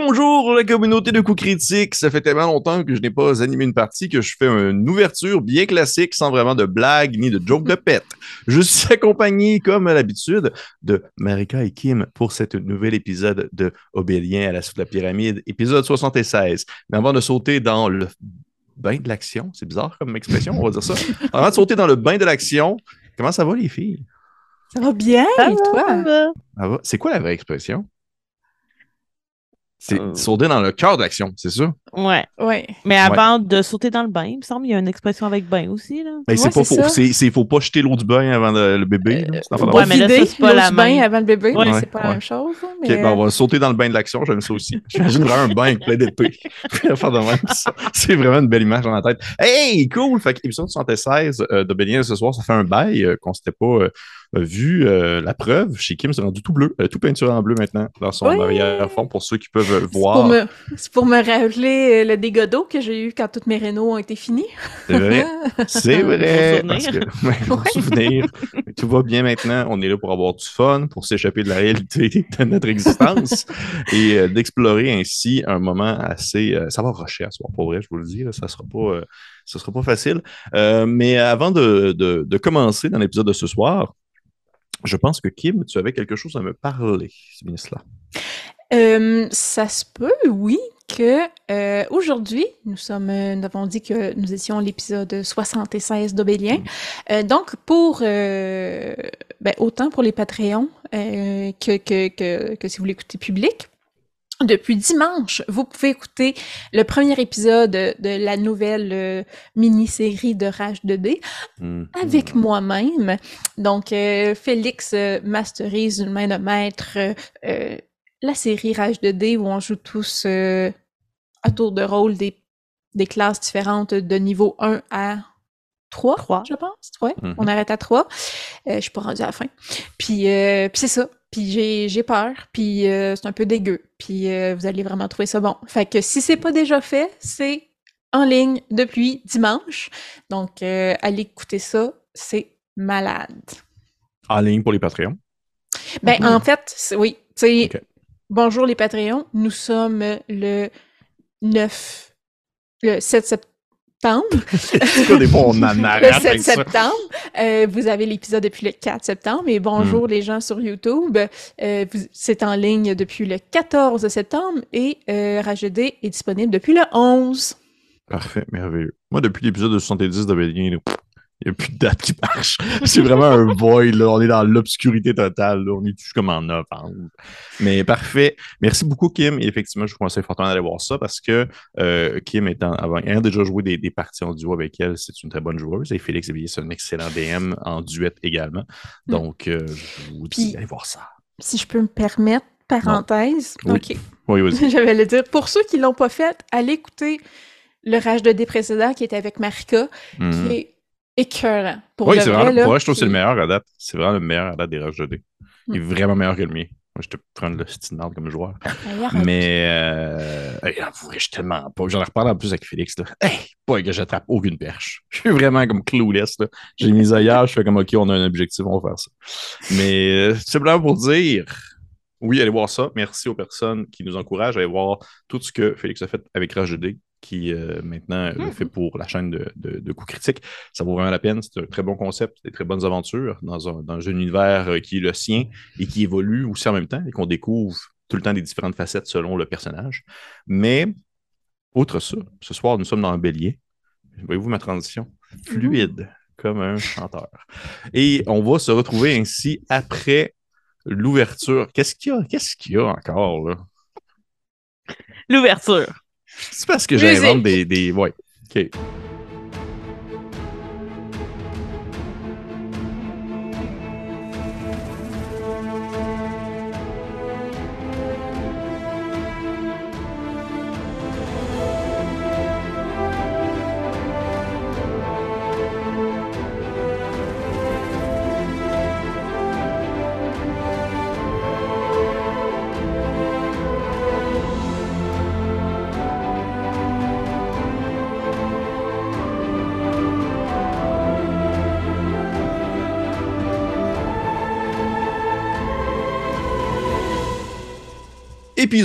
bonjour la communauté de coups critiques. Ça fait tellement longtemps que je n'ai pas animé une partie que je fais une ouverture bien classique sans vraiment de blagues ni de joke de pète. Je suis accompagné, comme à l'habitude, de Marika et Kim pour cet nouvel épisode de Obélien à la suite de la pyramide, épisode 76. Mais avant de sauter dans le bain de l'action, c'est bizarre comme expression, on va dire ça. Avant de sauter dans le bain de l'action, comment ça va les filles? Ça va bien, Ça et toi? Ça va? C'est quoi la vraie expression? C'est Euh. sauter dans le cœur de l'action, c'est ça? Ouais. Ouais. Mais avant de sauter dans le bain, il me semble qu'il y a une expression avec bain aussi. Là. Mais Ouais, c'est pas faux. c'est- faut pas jeter l'eau du bain avant de- le bébé. là. Pas Ouais, mais là, c'est pas l'eau la du bain avant le bébé, Ouais. c'est pas la même chose. hein, Ok, Mais, ben, on va sauter dans le bain de l'action, j'aime ça aussi. J'imagine vraiment un bain avec plein d'épées. C'est vraiment une belle image dans la tête. Hey, cool! Fait que épisode 76 euh, de Bélien ce soir, ça fait un bail euh, qu'on s'était pas euh, vu. euh, la preuve, chez Kim, c'est rendu tout bleu, euh, tout peinturé en bleu maintenant, dans son Oui. arrière-fond, pour ceux qui peuvent euh, c'est pour, voir. me, c'est pour me rappeler euh, le dégât d'eau que j'ai eu quand toutes mes rénaux ont été finis. C'est vrai. C'est vrai. Parce que, ouais, Ouais. souvenir. Tout va bien maintenant. On est là pour avoir du fun, pour s'échapper de la réalité de notre existence et euh, d'explorer ainsi un moment assez. euh, ça va rusher à soir, pour vrai, je vous le dis. là, ça sera pas. euh, ce sera pas facile. Euh, mais avant de, de- de commencer dans l'épisode de ce soir, je pense que Kim, tu avais quelque chose à me parler. C'est bien cela. Euh, ça se peut, oui, que euh, aujourd'hui, nous sommes, euh, nous avons dit que nous étions à l'épisode 76 d'Obélien. Euh, donc, pour euh, ben, autant pour les Patreons euh, que, que, que, que si vous l'écoutez public. Depuis dimanche, vous pouvez écouter le premier épisode de la nouvelle euh, mini-série de Rage 2D Hmm. avec moi-même. Donc, euh, Félix euh, masterise d'une main de maître euh, la série Rage 2D où on joue tous euh, à tour de rôle des, des classes différentes de niveau 1 à 3, Trois. je pense. Ouais, Mhm. on arrête à 3. Euh, je suis pas rendue à la fin. Puis, euh, puis c'est ça. Puis j'ai, j'ai peur. Puis euh, c'est un peu dégueu. Puis euh, vous allez vraiment trouver ça bon. Fait que si c'est pas déjà fait, c'est en ligne depuis dimanche. Donc, euh, allez écouter ça. C'est malade. En ligne pour les Patreons? Ben, Mhm. en fait, c'est- oui. Tu bonjour les Patreons. Nous sommes le 9, le 7 septembre. Des fois, on en Le arrête 7 avec ça. septembre. Euh, vous avez l'épisode depuis le 4 septembre. Et bonjour Hmm. les gens sur YouTube. Euh, c'est en ligne depuis le 14 septembre et euh, Rage 2D est disponible depuis le 11. Parfait, merveilleux. Moi, depuis l'épisode de 70 de Bélien, là, il n'y a plus de date qui marche. C'est vraiment un void, là. On est dans l'obscurité totale, là. On est juste comme en novembre. Mais parfait. Merci beaucoup, Kim. Et effectivement, je vous conseille fortement d'aller voir ça parce que euh, Kim étant, avant, ayant déjà joué des, des parties en duo avec elle, c'est une très bonne joueuse. Et Félix c'est un excellent DM en duet également. Mm. Donc, euh, je vous dis Puis- d'aller voir ça. Si je peux me permettre, parenthèse. Oui. OK. Oui, vas-y. J'avais le dire. Pour ceux qui l'ont pas fait, allez écouter le Rage 2D précédent qui était avec Marika, qui est écœurant. Pour Oui, c'est vrai, vraiment, là, pour je trouve que c'est le meilleur à date. C'est vraiment le meilleur à date des Rush 2D. Il est Mm. vraiment meilleur que le mien. Moi, je te prends le style comme joueur. Mais euh, je suis tellement pas. J'en ai reparlé en plus avec Félix. Là. Hey, pas que j'attrape aucune perche. Je suis vraiment comme clueless. là. J'ai mis ailleurs, je fais comme OK, on a un objectif, on va faire ça. Mais euh, c'est simplement pour dire. Oui, allez voir ça. Merci aux personnes qui nous encouragent à aller voir tout ce que Félix a fait avec Rage 2D, qui euh, maintenant le Mhm. fait pour la chaîne de, de, de coups critiques. Ça vaut vraiment la peine. C'est un très bon concept, des très bonnes aventures dans un, dans un univers euh, qui est le sien et qui évolue aussi en même temps et qu'on découvre tout le temps des différentes facettes selon le personnage. Mais, outre ça, ce soir, nous sommes dans un bélier. Voyez-vous ma transition? Fluide, comme un chanteur. Et on va se retrouver ainsi après l'ouverture. Qu'est-ce qu'il y a? Qu'est-ce qu'il y a encore, là? L'ouverture. C'est parce que j'invente des, des. Ouais. OK.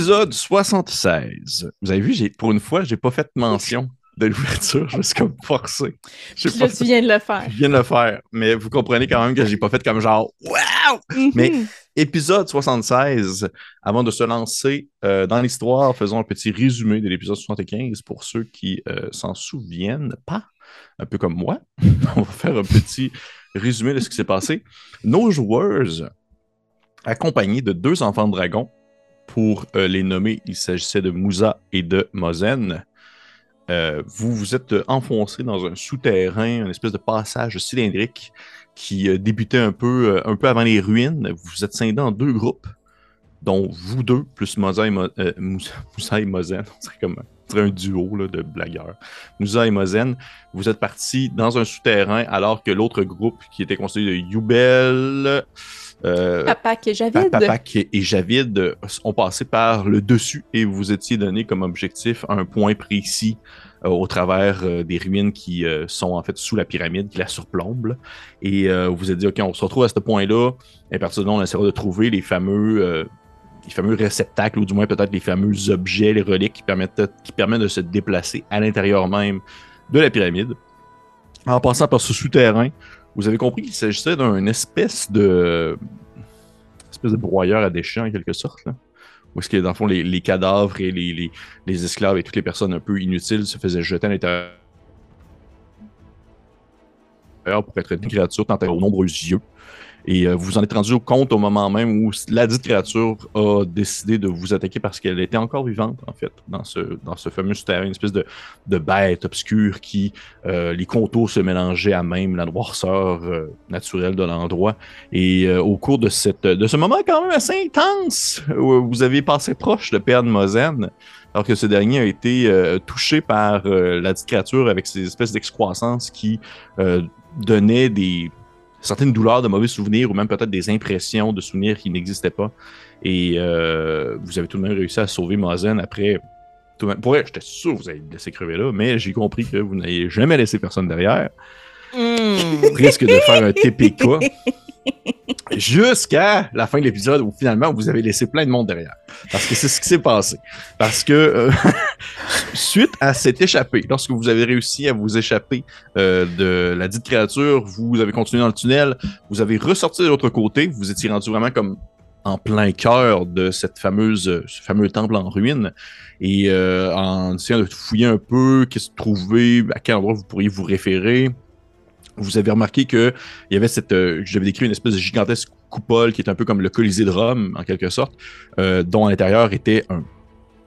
Épisode 76. Vous avez vu, j'ai, pour une fois, j'ai pas fait mention de l'ouverture. Je me suis comme forcé. Pas tu viens de le faire. Je viens de le faire, mais vous comprenez quand même que j'ai pas fait comme genre Wow! Mais- Mhm. Épisode 76, avant de se lancer euh, dans l'histoire, faisons un petit résumé de l'épisode 75 pour ceux qui euh, s'en souviennent pas, un peu comme moi. On va faire un petit résumé de ce qui s'est passé. Nos joueurs, accompagnés de deux enfants de dragon, pour euh, les nommer, il s'agissait de Mousa et de Mozen. Euh, vous vous êtes enfoncés dans un souterrain, une espèce de passage cylindrique qui euh, débutait un peu, euh, un peu avant les ruines. Vous vous êtes scindés en deux groupes, dont vous deux, plus Mousa et, Mo- euh, Moussa, Moussa et Mozen. On serait comme un duo là, de blagueurs. Mousa et Mozen, vous êtes partis dans un souterrain alors que l'autre groupe, qui était constitué de Youbel, euh, Papa que Javid. Papak et Javid euh, ont passé par le dessus et vous étiez donné comme objectif un point précis euh, au travers des ruines qui sont en fait sous la pyramide, qui la surplombe. là. Et vous vous êtes dit, OK, on se retrouve à ce point-là. Et à partir de là, on essaiera de trouver les fameux, les fameux réceptacles, ou du moins peut-être les fameux objets, les reliques qui permettent, qui permettent de se déplacer à l'intérieur même de la pyramide. En passant par ce souterrain, vous avez compris qu'il s'agissait d'un espèce de espèce de broyeur à déchets en quelque sorte. Là. Où est-ce que dans le fond les, cadavres et les, les- esclaves et toutes les personnes un peu inutiles se faisaient jeter à l'intérieur pour être une créature tant aux nombreux yeux. Et euh, vous vous en êtes rendu compte au moment même où la dite créature a décidé de vous attaquer parce qu'elle était encore vivante, en fait, dans ce, dans ce fameux souterrain, une espèce de, de bête obscure qui, euh, les contours se mélangeaient à même la noirceur euh, naturelle de l'endroit. Et au cours de, cette, de ce moment quand même assez intense, où vous avez passé proche de perdre Mozen, alors que ce dernier a été touché par la dite créature avec ces espèces d'excroissance qui donnaient des certaines douleurs de mauvais souvenirs ou même peut-être des impressions de souvenirs qui n'existaient pas. Et euh, vous avez tout de même réussi à sauver Mozen après. Tout de même, pour vrai, j'étais sûr que vous allez le laisser crever là, mais j'ai compris que vous n'avez jamais laissé personne derrière Mhm. risque de faire un TPK jusqu'à la fin de l'épisode où finalement vous avez laissé plein de monde derrière. Parce que c'est ce qui s'est passé. Parce que euh, suite à cette échappée, lorsque vous avez réussi à vous échapper euh, de la dite créature, vous avez continué dans le tunnel, vous avez ressorti de l'autre côté, vous étiez rendu vraiment comme en plein cœur de cette fameuse, ce fameux temple en ruine. Et euh, en essayant de fouiller un peu, qu'est-ce que trouver, à quel endroit vous pourriez vous référer, vous avez remarqué que il y avait cette, euh, j'avais décrit une espèce de gigantesque coupole qui est un peu comme le Colisée de Rome en quelque sorte, euh, dont à l'intérieur était un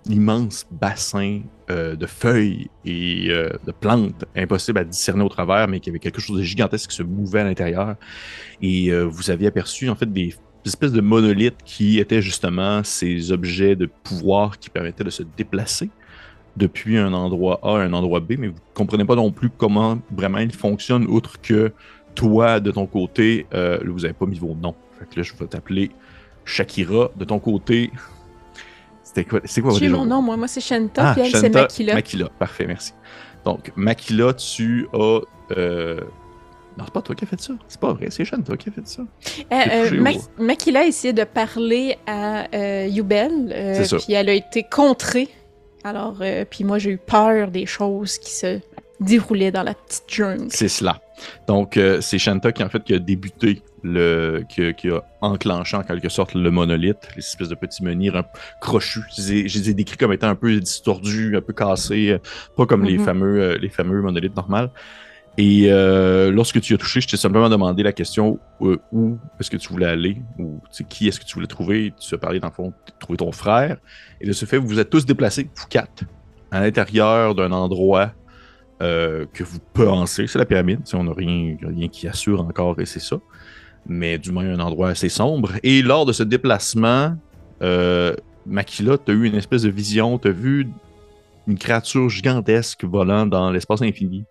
immense bassin euh, de feuilles et euh, de plantes impossible à discerner au travers, mais qui avait quelque chose de gigantesque qui se mouvait à l'intérieur. Et vous aviez aperçu en fait des espèces de monolithes qui étaient justement ces objets de pouvoir qui permettaient de se déplacer depuis un endroit A à un endroit B, mais vous ne comprenez pas non plus comment vraiment il fonctionne, outre que toi, de ton côté, euh, vous n'avez pas mis vos noms. Fait que là, je vais t'appeler Shakira. De ton côté, c'était quoi, c'est quoi votre déjà? mon nom, moi. Moi, c'est Shanta, Ah, puis elle, c'est Makila. Makila, parfait, merci. Donc, Makila, tu as... euh, Non, c'est pas toi qui as fait ça. C'est pas vrai, c'est Shanta qui a fait ça. Euh, euh, Ma- Makila a essayé de parler à ça. puis elle a été contrée. Alors, euh, puis moi, j'ai eu peur des choses qui se déroulaient dans la petite jungle. C'est cela. Donc, euh, c'est Shanta qui, en fait, qui a débuté, le, qui, a- qui a enclenché en quelque sorte le monolithe, les espèces de petits menhirs un crochus. Je les ai- décrits comme étant un peu distordus, un peu cassés, euh, pas comme les, Mhm. fameux, euh, les fameux monolithes normales. Et euh, lorsque tu as touché, je t'ai simplement demandé la question euh, où est-ce que tu voulais aller, ou qui est-ce que tu voulais trouver? Tu as parlé, dans le fond, de trouver ton frère. Et de ce fait, vous vous êtes tous déplacés, vous quatre, à l'intérieur d'un endroit euh, que vous pensez, c'est la pyramide. Tu sais, on n'a rien, rien qui assure encore et c'est ça. Mais du moins un endroit assez sombre. Et lors de ce déplacement, Makila, tu as eu une espèce de vision, tu as vu une créature gigantesque volant dans l'espace infini,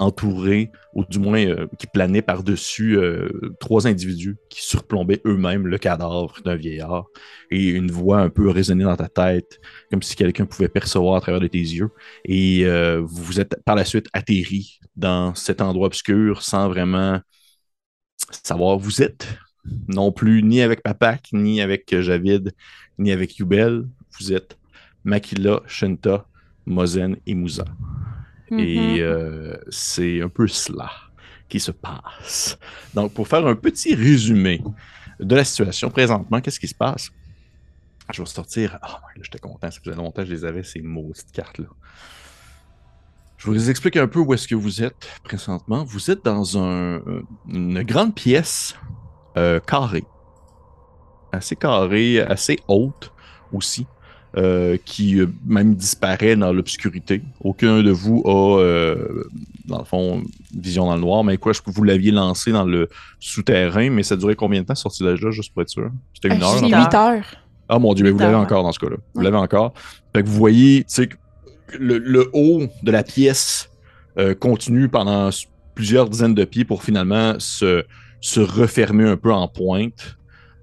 entourée, ou du moins euh, qui planait par-dessus euh, trois individus qui surplombaient eux-mêmes le cadavre d'un vieillard. Et une voix un peu résonnait dans ta tête, comme si quelqu'un pouvait percevoir à travers de tes yeux. Et euh, vous êtes par la suite atterri dans cet endroit obscur sans vraiment savoir où vous êtes. Non plus ni avec Papak, ni avec Javid, ni avec Youbel. vous êtes Makila, Shenta, Mozen et Et euh, c'est un peu cela qui se passe. Donc, pour faire un petit résumé de la situation présentement, qu'est-ce qui se passe? Je vais sortir. Oh, là, j'étais content. Ça faisait longtemps que je les avais, ces maudites cartes-là. Je vous explique un peu où est-ce que vous êtes présentement. Vous êtes dans un- une grande pièce euh, carrée. Assez carrée, assez haute aussi. Euh, qui euh, même disparaît dans l'obscurité. Aucun de vous a, euh, dans le fond, vision dans le noir. Mais quoi, je vous l'aviez lancé dans le souterrain, mais ça durait combien de temps sorti de là, juste pour être sûr? C'était une heure? c'est là? 8 heures. Ah mon dieu, mais vous l'avez heures, encore dans ce cas-là. Vous l'avez encore. Fait que vous voyez, tu sais, le, le haut de la pièce euh, continue pendant plusieurs dizaines de pieds pour finalement se, se refermer un peu en pointe.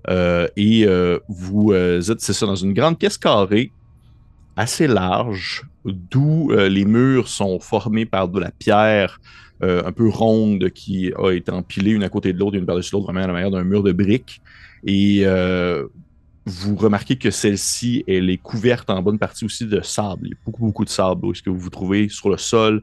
Euh, et euh, vous euh, êtes, c'est ça, dans une grande pièce carrée, assez large, d'où les murs sont formés par de la pierre un peu ronde qui a été empilée une à côté de l'autre, une par-dessus l'autre, vraiment à la manière d'un mur de briques. Et vous remarquez que celle-ci, elle est couverte en bonne partie aussi de sable. Il y a beaucoup, beaucoup de sable. ce que vous vous trouvez sur le sol,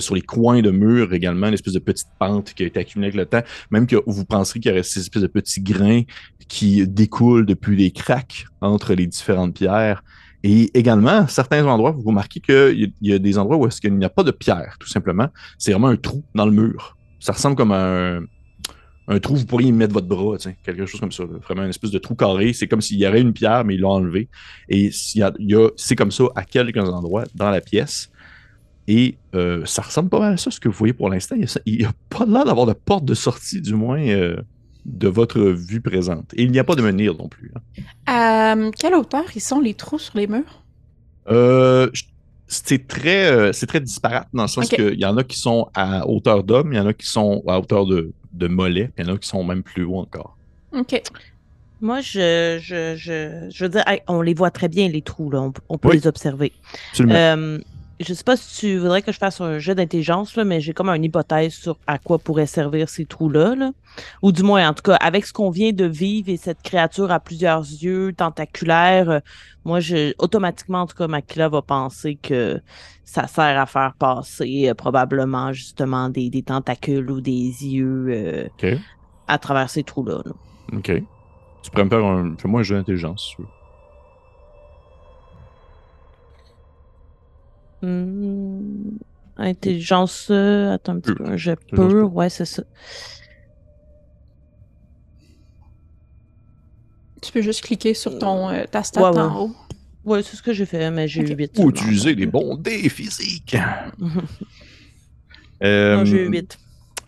sur les coins de murs également, une espèce de petite pente qui a été accumulée avec le temps. Même que vous penserez qu'il y aurait ces espèces de petits grains qui découlent depuis les cracks entre les différentes pierres. Et également, certains endroits, vous remarquez qu'il y, a- des endroits où est-ce qu'il n'y a pas de pierre, tout simplement. C'est vraiment un trou dans le mur. Ça ressemble comme un, un trou, vous pourriez y mettre votre bras, quelque chose comme ça. Vraiment une espèce de trou carré. C'est comme s'il y avait une pierre, mais ils l'ont enlevé. Et y a- c'est comme ça à quelques endroits dans la pièce. Et euh, ça ressemble pas mal à ça, ce que vous voyez pour l'instant. Il n'y a, pas l'air d'avoir de porte de sortie, du moins, euh, de votre vue présente. Et il n'y a pas de menhir non plus. hein. À euh, quelle hauteur ils sont les trous sur les murs? Euh, c'est très, euh, c'est très disparate dans le sens Ok. qu'il y en a qui sont à hauteur d'homme, il y en a qui sont à hauteur de, de mollet, puis il y en a qui sont même plus haut encore. OK. Moi, je, je, je, je veux dire, hey, on les voit très bien, les trous, là. On, on peut Oui. les observer. Absolument. Euh, je sais pas si tu voudrais que je fasse un jeu d'intelligence, là, mais j'ai comme une hypothèse sur à quoi pourraient servir ces trous-là. là. Ou du moins, en tout cas, avec ce qu'on vient de vivre et cette créature à plusieurs yeux, tentaculaire, euh, moi, je, automatiquement, en tout cas, Makila va penser que ça sert à faire passer euh, probablement justement des, des tentacules ou des yeux euh, à travers ces trous-là. là. OK. Tu pourrais me faire un. Fais-moi un jeu d'intelligence, si tu veux. Hmm, Intelligence, euh, attends un petit Pure. peu, je peux, ouais, c'est ça. Tu peux juste cliquer sur ton, euh, ta stat Ouais, ouais. en haut. Ouais, c'est ce que j'ai fait, mais j'ai eu 8. Ou utiliser des bons dés physiques. Euh, Non, j'ai eu 8.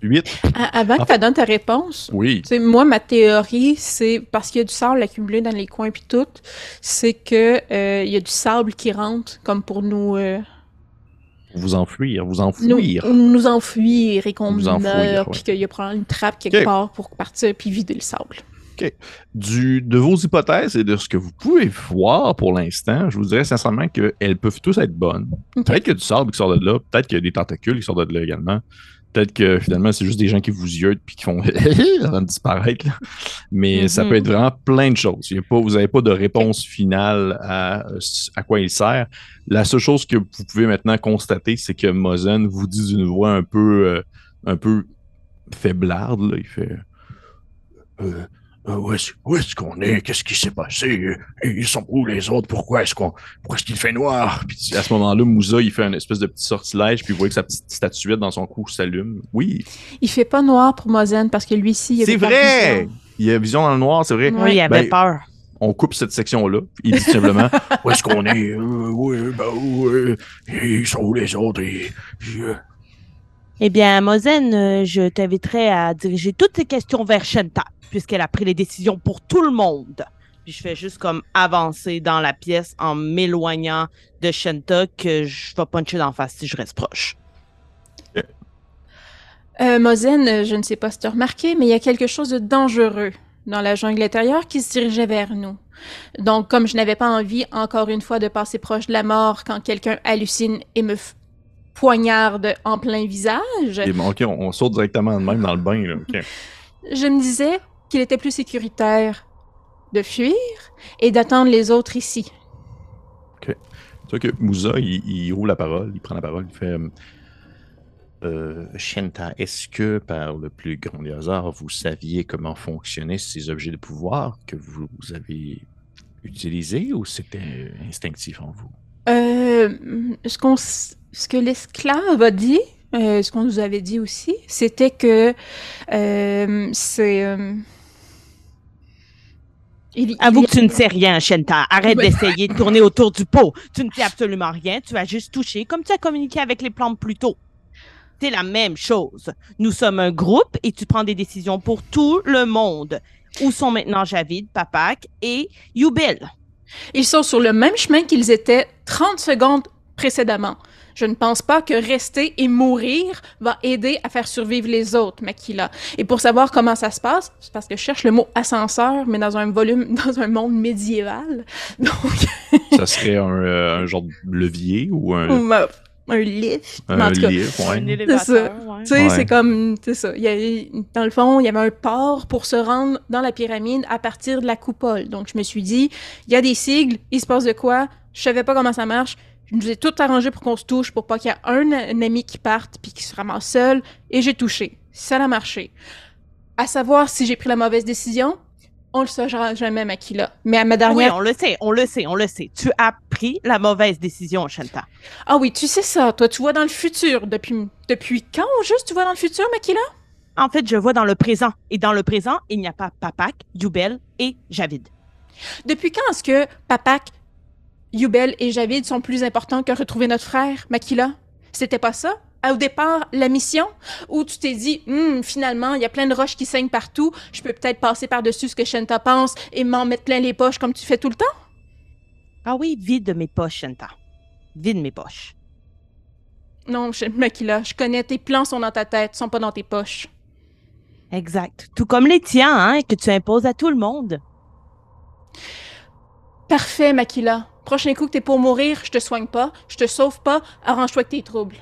8. À- avant que tu donnes ta réponse, Oui. tu sais, moi, ma théorie, c'est parce qu'il y a du sable accumulé dans les coins puis tout, c'est que euh, il y a du sable qui rentre comme pour nous euh, Vous enfuir, vous nous, enfouir. nous enfuir et qu'on Nous meurt puis qu'il y a probablement une trappe quelque Ok. part pour partir puis vider le sable. Du, de vos hypothèses et de ce que vous pouvez voir pour l'instant, je vous dirais sincèrement qu'elles peuvent tous être bonnes. Ok. Peut-être qu'il y a du sable qui sort de là, peut-être qu'il y a des tentacules qui sortent de là également. Peut-être que finalement, c'est juste des gens qui vous yeutent puis qui font avant de disparaître. là. Mais ça Mhm. peut être vraiment plein de choses. Il y a pas, vous n'avez pas de réponse finale à, à quoi il sert. La seule chose que vous pouvez maintenant constater, c'est que Mozen vous dit d'une voix un peu, euh, un peu faiblarde. là. Il fait euh, où est-ce où est-ce qu'on est? Qu'est-ce qui s'est passé? Euh, Ils sont où les autres? Pourquoi est-ce qu'on pourquoi est-ce qu'il fait noir? Puis à ce moment-là, Moussa, il fait une espèce de petit sortilège, puis vous voyez que sa petite statuette dans son cou s'allume. Oui, Il fait pas noir pour Mozen parce que lui aussi, il a c'est vrai! Il a vision dans le noir, c'est vrai. Oui, il avait Ben, peur. On coupe cette section-là. Il dit simplement Où est-ce qu'on est? Euh, oui, ben, oui. Ils sont où les autres? Et- Eh bien, Mozen, euh, je t'inviterai à diriger toutes tes questions vers Shenta, puisqu'elle a pris les décisions pour tout le monde. Puis je fais juste comme avancer dans la pièce en m'éloignant de Shenta que je vais puncher d'en face si je reste proche. Euh, Mozen, euh, je ne sais pas si tu as remarqué, mais il y a quelque chose de dangereux dans la jungle intérieure qui se dirigeait vers nous. Donc, comme je n'avais pas envie, encore une fois, de passer proche de la mort quand quelqu'un hallucine et me poignarde en plein visage, Et bon, ok, on, on saute directement de même dans le bain. Là. je me disais qu'il était plus sécuritaire de fuir et d'attendre les autres ici. OK. Tu vois que Moussa, il, il roule la parole, il prend la parole, il fait euh, Shenta, est-ce que par le plus grand des hasards, vous saviez comment fonctionnaient ces objets de pouvoir que vous avez utilisés ou c'était instinctif en vous? Euh, ce, qu'on, s- ce que l'esclave a dit, euh, ce qu'on nous avait dit aussi, c'était que euh, c'est. euh, il- il Avoue y que tu ne sais rien, Shenta. Arrête d'essayer de tourner autour du pot. Tu ne sais absolument rien. Tu as juste touché comme tu as communiqué avec les plantes plus tôt. C'est la même chose. Nous sommes un groupe et tu prends des décisions pour tout le monde. Où sont maintenant Javid, Papak et Yubil? Ils sont sur le même chemin qu'ils étaient 30 secondes précédemment. Je ne pense pas que rester et mourir va aider à faire survivre les autres, Makila. Et pour savoir comment ça se passe, c'est parce que je cherche le mot ascenseur, mais dans un volume, dans un monde médiéval. Donc, Ça serait un, euh, un genre de levier ou un, ou, euh, un lift. mais en un tout cas, livre, ouais. Un élévateur. Tu sais, Ouais. c'est comme, c'est ça. Il y avait, dans le fond, il y avait un port pour se rendre dans la pyramide à partir de la coupole. Donc, je me suis dit, il y a des sigles, il se passe de quoi, je savais pas comment ça marche. Je nous ai tout arrangé pour qu'on se touche, pour pas qu'il y ait un, un ami qui parte puis qui se ramasse seul. Et j'ai touché. Ça a marché. À savoir si j'ai pris la mauvaise décision, on le saura jamais, Makila. Mais à ma Oui, dernière... on le sait, on le sait, on le sait. Tu as pris la mauvaise décision, Shenta. Ah oui, tu sais ça. Toi, tu vois dans le futur. Depuis, depuis quand, au juste, tu vois dans le futur, Makila? En fait, je vois dans le présent. Et dans le présent, il n'y a pas Papak, Yubel et Javid. Depuis quand est-ce que Papak, Yubel et Javid sont plus importants que retrouver notre frère, Makila? C'était pas ça? Au départ, la mission, où tu t'es dit, Hum, finalement, il y a plein de roches qui saignent partout, je peux peut-être passer par-dessus ce que Shenta pense et m'en mettre plein les poches comme tu fais tout le temps? Ah oui, vide mes poches, Shenta. Vide mes poches. Non, je- Makila, je connais, tes plans sont dans ta tête, sont pas dans tes poches. Exact. Tout comme les tiens, hein, que tu imposes à tout le monde. Parfait, Makila. Prochain coup que t'es pour mourir, je te soigne pas, je te sauve pas, arrange-toi avec tes troubles.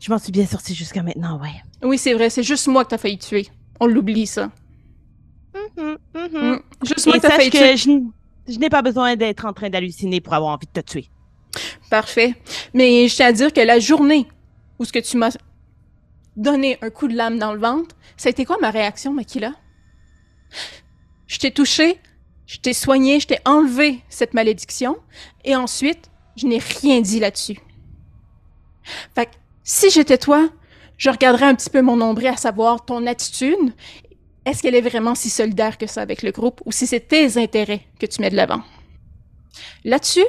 Je m'en suis bien sortie jusqu'à maintenant, ouais. Oui, c'est vrai, c'est juste moi que t'as failli tuer. On l'oublie, ça. Mhm, mhm. Hum, Juste moi que t'as failli tuer. je n'ai pas besoin d'être en train d'halluciner pour avoir envie de te tuer. Parfait. Mais je tiens à dire que la journée où ce que tu m'as donné un coup de lame dans le ventre, ça a été quoi ma réaction, Makila? Je t'ai touché, je t'ai soigné, je t'ai enlevé cette malédiction, et ensuite, je n'ai rien dit là-dessus. Fait que, si j'étais toi, je regarderais un petit peu mon nombril à savoir ton attitude. Est-ce qu'elle est vraiment si solidaire que ça avec le groupe, ou si c'est tes intérêts que tu mets de l'avant? Là-dessus,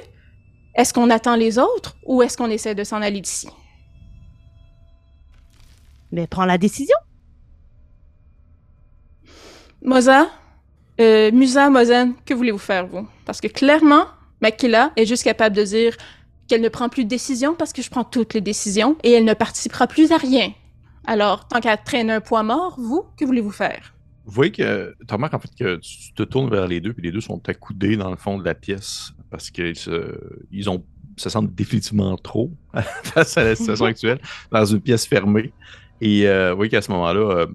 est-ce qu'on attend les autres ou est-ce qu'on essaie de s'en aller d'ici? Mais prends la décision. Moza, euh, Musa, Mozen, que voulez-vous faire, vous? Parce que clairement, Makila est juste capable de dire qu'elle ne prend plus de décision parce que je prends toutes les décisions et elle ne participera plus à rien. Alors, tant qu'à traîner un poids mort, vous, que voulez-vous faire? Vous voyez que tu remarques en fait que tu te tournes vers les deux, puis les deux sont accoudés dans le fond de la pièce parce qu'ils se, ils ont, se sentent définitivement trop face à la situation actuelle dans une pièce fermée. Et euh, vous voyez qu'à ce moment-là, euh,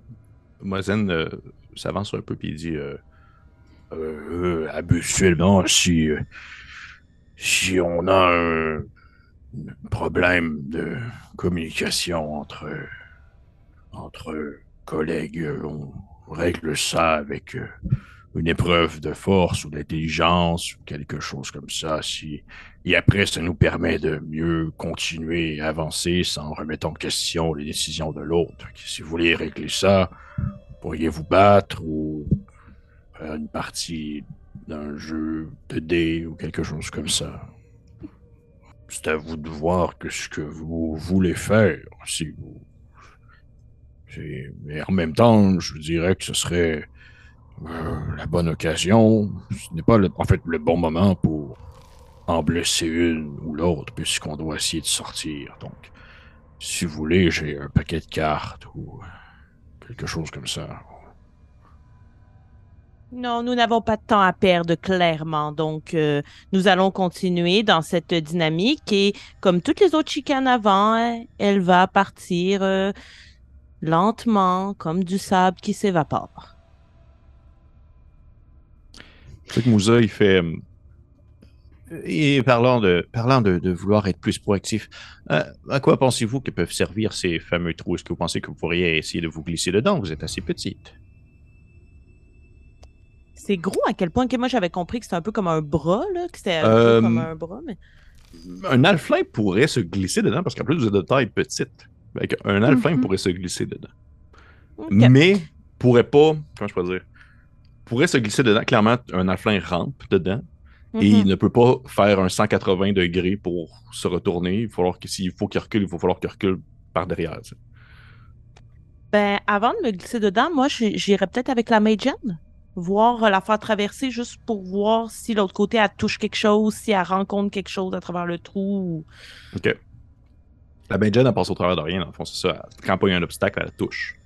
Mozen euh, s'avance un peu puis il dit euh, Habituellement, si, si on a un problème de communication entre, entre collègues, on règle ça avec euh, une épreuve de force ou d'intelligence ou quelque chose comme ça. Si... Et après, ça nous permet de mieux continuer à avancer sans remettre en question les décisions de l'autre. Si vous voulez régler ça, pourriez vous battre ou une partie d'un jeu de dés ou quelque chose comme ça. C'est à vous de voir que ce que vous voulez faire. Si vous Mais en même temps, je dirais que ce serait euh, la bonne occasion. Ce n'est pas, le- en fait, le bon moment pour en blesser une ou l'autre, puisqu'on doit essayer de sortir. Donc, si vous voulez, j'ai un paquet de cartes ou quelque chose comme ça. Non, nous n'avons pas de temps à perdre, clairement. Donc, euh, nous allons continuer dans cette dynamique et, comme toutes les autres chicanes avant, hein, elle va partir euh, lentement, comme du sable qui s'évapore. Que Moussa, il fait. euh, et parlant de, parlant de, vouloir être plus proactif, à quoi pensez-vous que peuvent servir ces fameux trous? Est-ce que vous pensez que vous pourriez essayer de vous glisser dedans? Vous êtes assez petite. C'est gros à quel point que moi j'avais compris que c'était un peu comme un bras, là, que c'était un Euh, peu comme un bras, mais. Un alflin pourrait se glisser dedans parce qu'en plus vous êtes de taille petite. Fait un alflin Mhm. pourrait se glisser dedans. Mais pourrait pas, comment je peux dire, pourrait se glisser dedans. Clairement, un alflin rampe dedans et Mhm. il ne peut pas faire un 180 degrés pour se retourner. Il va falloir que s'il faut qu'il recule, il va falloir qu'il recule par derrière. Ben, avant de me glisser dedans, moi, j'irais peut-être avec la Magen. Voir euh, la faire traverser juste pour voir si l'autre côté, elle touche quelque chose, si elle rencontre quelque chose à travers le trou. OK. La Benjen, elle passe au travers de rien, dans le fond, c'est ça. Quand il y a un obstacle, elle touche.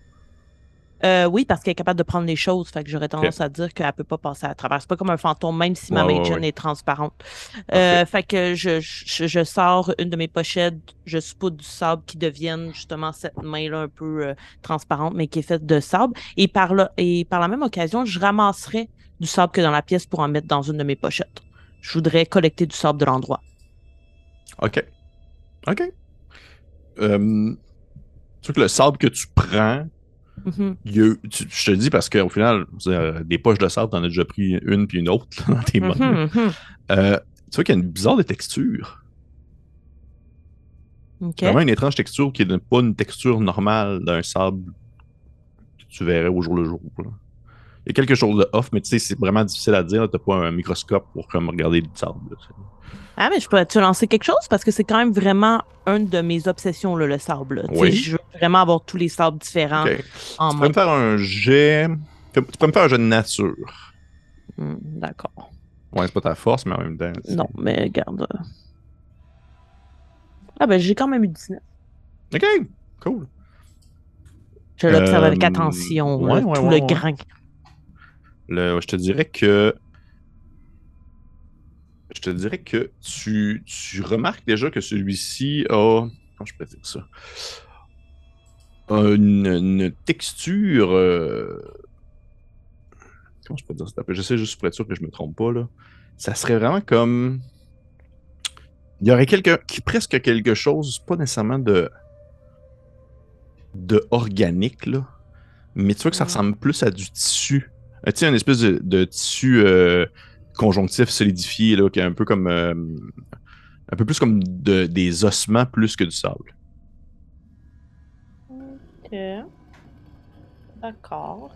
Euh, oui, parce qu'elle est capable de prendre les choses. Fait que j'aurais tendance à dire qu'elle peut pas passer à travers. C'est pas comme un fantôme, même si ma Ouais, ouais, Magen ouais. est transparente. Euh, fait que je, je, je sors une de mes pochettes, je saupoudre du sable qui devienne justement cette main-là un peu euh, transparente, mais qui est faite de sable. Et par, là, et par la même occasion, je ramasserai du sable que dans la pièce pour en mettre dans une de mes pochettes. Je voudrais collecter du sable de l'endroit. OK. OK. Euh, tu sais que le sable que tu prends, Mhm. il y a- tu- je te dis parce qu'au final, dire, des poches de sable, t'en as déjà pris une puis une autre dans tes mains. Mhm, mhm. Euh, tu vois qu'il y a une bizarre de texture. OK. Vraiment une étrange texture qui n'est pas une texture normale d'un sable que tu verrais au jour le jour. là. Il y a quelque chose de off, mais tu sais, c'est vraiment difficile à dire. Tu n'as pas un microscope pour comme, regarder le sable. là. Ah, mais je peux-tu lancer quelque chose? Parce que c'est quand même vraiment une de mes obsessions, là, le sable. Oui. Je veux vraiment avoir tous les sables différents en Tu main. pourrais me faire un jet. Tu pourrais me faire un jet de nature. Hmm, D'accord. Ouais, c'est pas ta force, mais en même temps. Non, mais regarde. euh. Ah, ben, j'ai quand même eu 19. Ok, cool. Je l'observe avec Euh, attention, ouais, là, ouais, tout ouais, le grain. Le, je te dirais que. Je te dirais que tu, tu remarques déjà que celui-ci a. Comment je peux dire ça? Une, une texture. euh, Comment je peux dire ça? J'essaie juste pour être sûr que je me trompe pas, là. Ça serait vraiment comme. Il y aurait quelque, qui- presque quelque chose, pas nécessairement de. de organique, là. Mais tu vois que ça ressemble plus à du tissu. Euh, tu sais, une espèce de, de tissu euh, conjonctif solidifié, là, qui est un peu comme. euh, un peu plus comme de- des ossements plus que du sable. Ok. D'accord.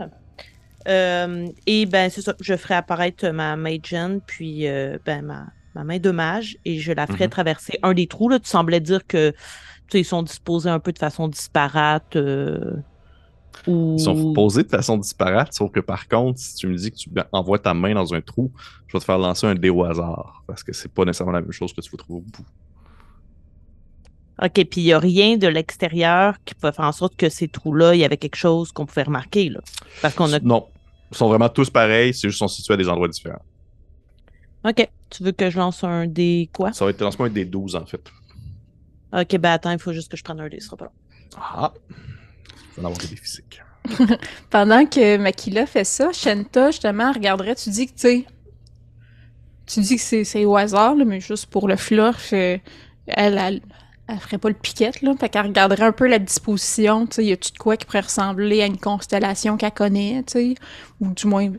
Euh, et ben, c'est ça. Je ferai apparaître ma Magen, puis euh, ben, ma, ma main de mage, et je la ferai Mhm. traverser un des trous. Là. Tu semblais dire que ils sont disposés un peu de façon disparate. euh. Ils sont posés de façon disparate, sauf que par contre, si tu me dis que tu envoies ta main dans un trou, je vais te faire lancer un dé au hasard. Parce que c'est pas nécessairement la même chose que tu vas trouver au bout. OK, puis il n'y a rien de l'extérieur qui peut faire en sorte que ces trous-là, il y avait quelque chose qu'on pouvait remarquer. Là. Parce qu'on a. Non. Ils sont vraiment tous pareils, c'est juste qu'ils sont situés à des endroits différents. OK. Tu veux que je lance un dé quoi? Ça va être lancement des 12 en fait. OK, ben attends, il faut juste que je prenne un dé, ce sera pas long. Ah! En avoir des physiques. Pendant que Makila fait ça, Shenta, justement, regarderait, tu dis que, tu sais, tu dis que c'est au hasard, là, mais juste pour le fluff, euh, elle, elle, elle ferait pas le piquette, là, fait qu'elle regarderait un peu la disposition, tu sais, y a-tu de quoi qui pourrait ressembler à une constellation qu'elle connaît, tu sais, ou du moins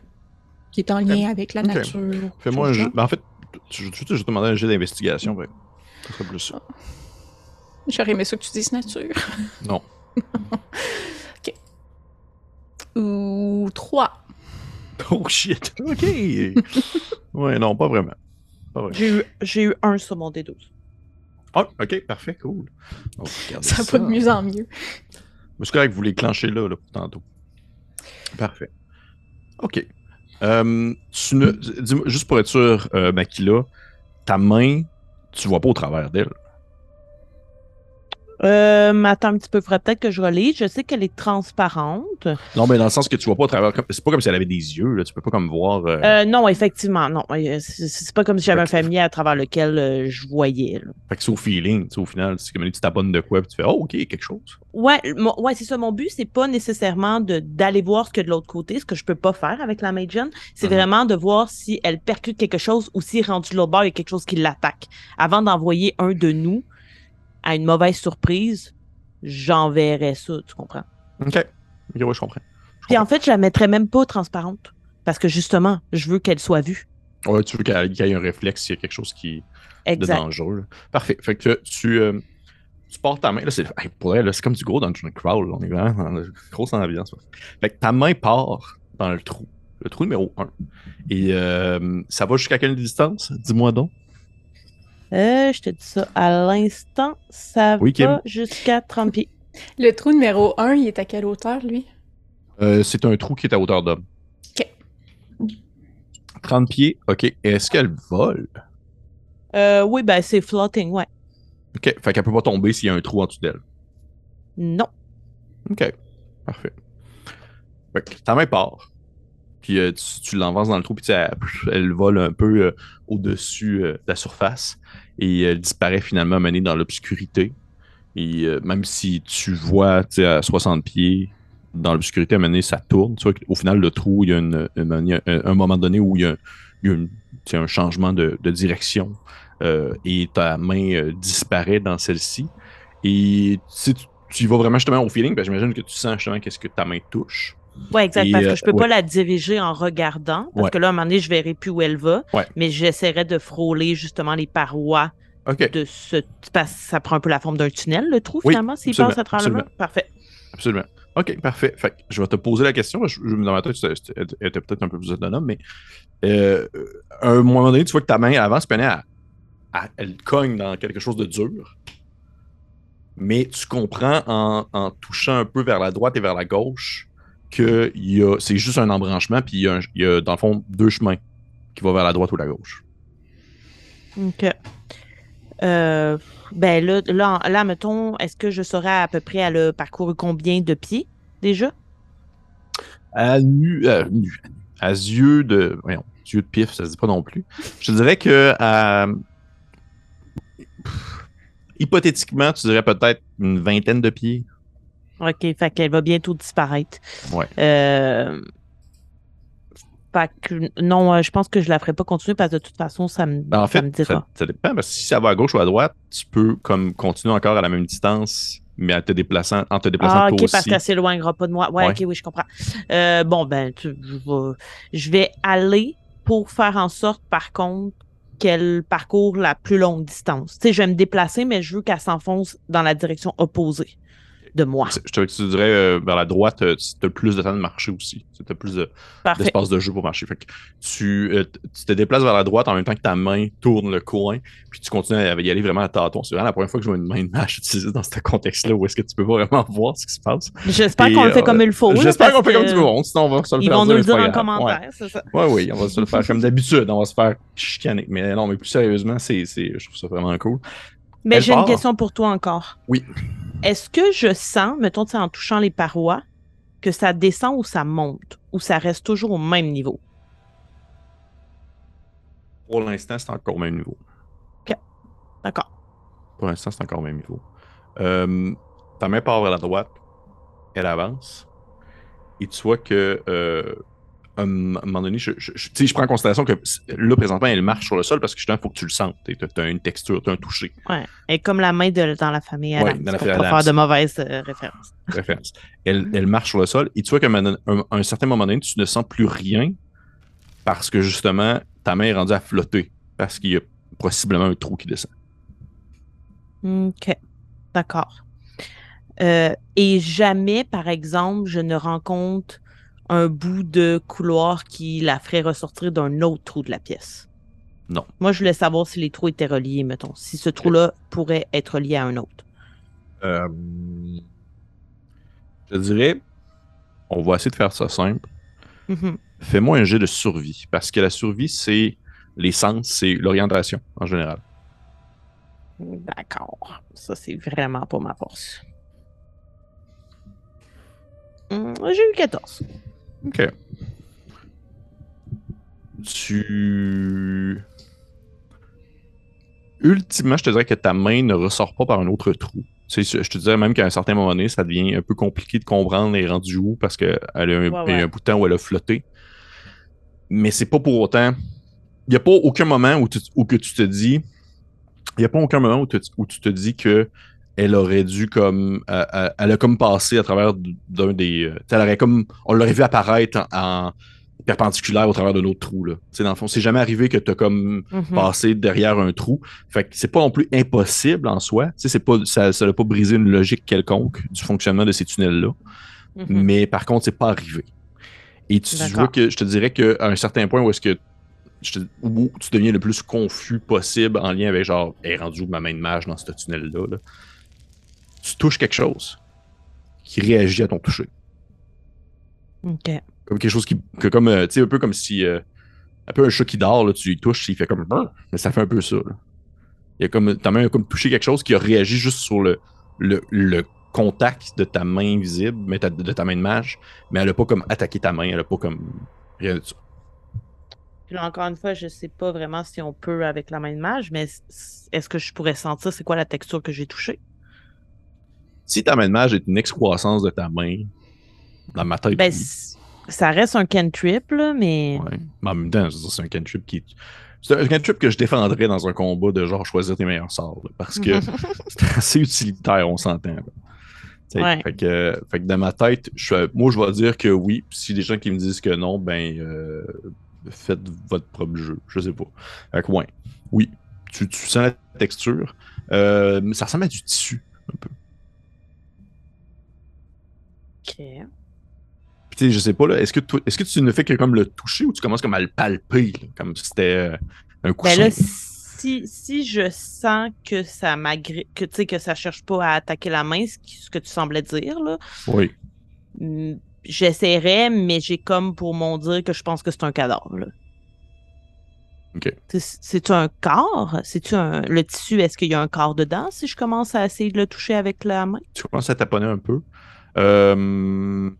qui est en lien avec la nature. Fais-moi un chose jeu. genre. Ben, en fait, je, je, je vais te demander un jeu d'investigation. ben, ça serait plus ça. J'aurais aimé ça que tu dises nature. Non. Ou trois. Oh shit! Ok! ouais, non, pas vraiment. Pas vraiment. J'ai eu, j'ai eu un sur mon D12. Ah, ok, parfait, cool. Ça va de mieux en mieux. Mais c'est correct, vous les clenchez là, là, pour tantôt. Parfait. OK. Euh, tu ne... juste pour être sûr, euh, Makila, ta main, tu vois pas au travers d'elle. Euh, attends un petit peu, il faudrait peut-être que je relise. Je sais qu'elle est transparente. Non, mais dans le sens que tu vois pas au travers. C'est pas comme si elle avait des yeux, là. Tu peux pas comme voir. euh, Euh, non, effectivement, non. Euh, C'est pas comme si j'avais un familier à travers lequel euh, je voyais. là. Fait que c'est au feeling, tu sais, au final. C'est comme tu t'abonnes de quoi, puis tu fais, oh, OK, quelque chose. Ouais, mon- ouais c'est ça. Mon but, c'est pas nécessairement d'aller voir ce a de l'autre côté, ce que je peux pas faire avec la Magen. C'est Mhm. vraiment de voir si elle percute quelque chose ou si rendu l'autre bord, il y a quelque chose qui l'attaque. Avant d'envoyer un de nous à une mauvaise surprise, j'enverrais ça, tu comprends? OK. OK, ouais, je comprends. Je Puis en fait, je la mettrais même pas transparente. Parce que justement, je veux qu'elle soit vue. Ouais, tu veux qu'elle y ait un réflexe s'il y a quelque chose qui de Exact. dangereux. là. Parfait. Fait que tu, euh, tu portes ta main. Là, c'est hey, c'est comme du gros Dungeon Crawl. là. On est vraiment dans grosse ambiance. là. Fait que ta main part dans le trou. Le trou numéro 1. Et euh, ça va jusqu'à quelle distance? Dis-moi donc. Euh, je te dis ça à l'instant. Ça Oui, va jusqu'à 30 pieds. Le trou numéro 1, il est à quelle hauteur, lui? Euh, c'est un trou qui est à hauteur d'homme. OK. 30 pieds, OK. Est-ce qu'elle vole? Euh, oui, ben c'est floating, ouais. OK. Fait qu'elle peut pas tomber s'il y a un trou en dessous d'elle. Non. OK. Parfait. Fait que ta main part. Puis euh, tu, tu l'envances dans le trou, puis elle, vole un peu euh, au-dessus euh, de la surface. Et elle disparaît finalement menée dans l'obscurité. Et même si tu vois, à 60 pieds, dans l'obscurité, à ça tourne. Tu vois qu'au final, le trou, il y a un, moment donné où il y a, un changement de, direction. et ta main disparaît dans celle-ci. Et tu, tu, y vas vraiment justement au feeling, parce que j'imagine que tu sens justement qu'est-ce que ta main touche. Ouais, exact. Et, parce euh, que je peux ouais. pas la diriger en regardant. Parce Ouais. que là, à un moment donné, je verrai plus où elle va. Ouais. Mais j'essaierai de frôler justement les parois de ce. Parce que ça prend un peu la forme d'un tunnel, le trou, Oui, finalement, s'il passe à travers le mur. Parfait. absolument. OK, parfait. Fait que je vais te poser la question. Je, je- dans ma tête, elle était peut-être un peu plus autonome, mais euh, à un moment donné, tu vois que ta main avance, puis elle, elle- elle- elle cogne dans quelque chose de dur. Mais tu comprends en, en touchant un peu vers la droite et vers la gauche que il y a- c'est juste un embranchement, puis il y, a un- il y a, dans le fond, deux chemins qui vont vers la droite ou la gauche. OK. Euh, ben là, là, là, mettons, est-ce que je saurais à peu près elle a parcouru combien de pieds déjà? À nu, euh, nu, à yeux de, voyons, yeux de pif, ça se dit pas non plus. Je dirais que à- pff, hypothétiquement, tu dirais peut-être une vingtaine de pieds. OK, fait qu'elle va bientôt disparaître. Ouais. Euh, fait que non, euh, je pense que je la ferai pas continuer parce que de toute façon, ça me, Ben, en ça me fait, dira. ça, ça dépend parce que si ça va à gauche ou à droite, tu peux comme continuer encore à la même distance, mais en te déplaçant, en te déplaçant Ah, toi ok, parce aussi. qu'elle s'éloignera pas de moi. Ouais, Ouais. ok, oui, je comprends. Euh, bon, ben, tu- je, vais, je vais aller pour faire en sorte, par contre, qu'elle parcourt la plus longue distance. Tu sais, je vais me déplacer, mais je veux qu'elle s'enfonce dans la direction opposée de moi. Je te, te dirais euh, vers la droite, tu as plus de temps de marcher aussi. Tu as plus d'espace de jeu pour marcher. Fait que tu, euh, tu te déplaces vers la droite en même temps que ta main tourne le coin, puis tu continues à y aller vraiment à tâtons. C'est vraiment la première fois que je vois une main de match utilisée dans ce contexte-là où est-ce que tu peux pas vraiment voir ce qui se passe. J'espère qu'on le fait euh, comme il faut. J'espère qu'on fait comme du monde, sinon on va se le Ils faire vont nous le dire en commentaire, c'est ça. Ouais, oui, on va se le faire comme d'habitude. On va se faire chicaner. Mais non, mais plus sérieusement, c'est, je trouve ça vraiment cool. Mais j'ai une question pour toi encore. Oui. Est-ce que je sens, mettons, en touchant les parois, que ça descend ou ça monte, ou ça reste toujours au même niveau? Pour l'instant, c'est encore au même niveau. D'accord. Pour l'instant, c'est encore au même niveau. Euh, ta main part vers la droite, elle avance, et tu vois que, euh, à un moment donné, je, je, prends en considération que là, présentement, elle marche sur le sol parce que justement, il faut que tu le sentes. Tu as une texture, tu as un toucher. Ouais. Et comme la main de, dans la famille Ouais, Adams, dans la famille pas Adams. faire de mauvaises euh, références. référence. Elle, elle marche sur le sol et tu vois qu'à un, un- un certain moment donné, tu ne sens plus rien parce que justement, ta main est rendue à flotter parce qu'il y a possiblement un trou qui descend. OK. D'accord. Euh, et jamais, par exemple, je ne rencontre un bout de couloir qui la ferait ressortir d'un autre trou de la pièce. Non. Moi, je voulais savoir si les trous étaient reliés, mettons. Si ce trou-là pourrait être lié à un autre. Euh, je dirais, on va essayer de faire ça simple. Mhm. Fais-moi un jet de survie parce que la survie, c'est les sens, c'est l'orientation en général. D'accord. Ça, c'est vraiment pas ma force. Hum, J'ai eu 14. Ok. Tu. Ultimement, je te dirais que ta main ne ressort pas par un autre trou. Tu sais, je te dirais même qu'à un certain moment donné, ça devient un peu compliqué de comprendre elle est rendue où parce qu'elle a un, Ouais, ouais. un bout de temps où elle a flotté. Mais c'est pas pour autant. Il n'y a pas aucun moment où, tu- où que tu te dis. Il n'y a pas aucun moment où, tu- où tu te dis que elle aurait dû comme. euh, euh, elle a comme passé à travers d'un des. euh, elle aurait comme. On l'aurait vu apparaître en, en perpendiculaire au travers d'un autre trou. Là. Dans le fond, c'est jamais arrivé que tu as comme Mhm. passer derrière un trou. Fait que c'est pas non plus impossible en soi. C'est pas, ça n'a pas brisé une logique quelconque du fonctionnement de ces tunnels-là. Mhm. Mais par contre, c'est pas arrivé. Et tu, vois que je te dirais qu'à un certain point où est-ce que te- où tu deviens le plus confus possible en lien avec genre, est rendu où ma main de mage dans ce tunnel-là, là? Tu touches quelque chose qui réagit à ton toucher. Ok. Comme quelque chose qui. Que comme, euh, tu sais, un peu comme si. euh, un peu un chat qui dort, là, tu touches, il fait comme. Mais ça fait un peu ça. Là. Il y a comme. Ta main a comme touché quelque chose qui a réagi juste sur le, le, le contact de ta main visible, mais ta- de ta main de mage, mais elle a pas comme attaqué ta main, elle a pas comme. Rien de ça. Puis là, encore une fois, je sais pas vraiment si on peut avec la main de mage, mais est-ce que je pourrais sentir c'est quoi la texture que j'ai touchée? Si ta main de mage est une excroissance de ta main, dans ma tête. Ben, ça reste un cantrip, là, mais. Ouais. Mais en même temps, c'est un cantrip qui. C'est un cantrip que je défendrais dans un combat de genre choisir tes meilleurs sorts. là, parce que c'est assez utilitaire, on s'entend. Ouais. Fait, que, fait que dans ma tête, je, moi je vais dire que oui. Puis Si des gens qui me disent que non, ben euh, faites votre propre jeu. Je sais pas. Fait que ouais. Oui. Tu, tu sens la texture. Euh, mais ça ressemble à du tissu. Ok. Puis tu sais, je sais pas là, est-ce que, toi- est-ce que tu ne fais que comme le toucher ou tu commences comme à le palper, là, comme si c'était euh, un coussin? Ben là, si, si je sens que ça m'agrippe, que tu sais, que ça cherche pas à attaquer la main, ce, qui- ce que tu semblais dire, là, Oui. mm, j'essaierais, mais j'ai comme pour mon dire que je pense que c'est un cadavre. là. C'est-tu un corps? C'est-tu un. Le tissu, est-ce qu'il y a un corps dedans si je commence à essayer de le toucher avec la main? Tu commences à taponner un peu. Euh...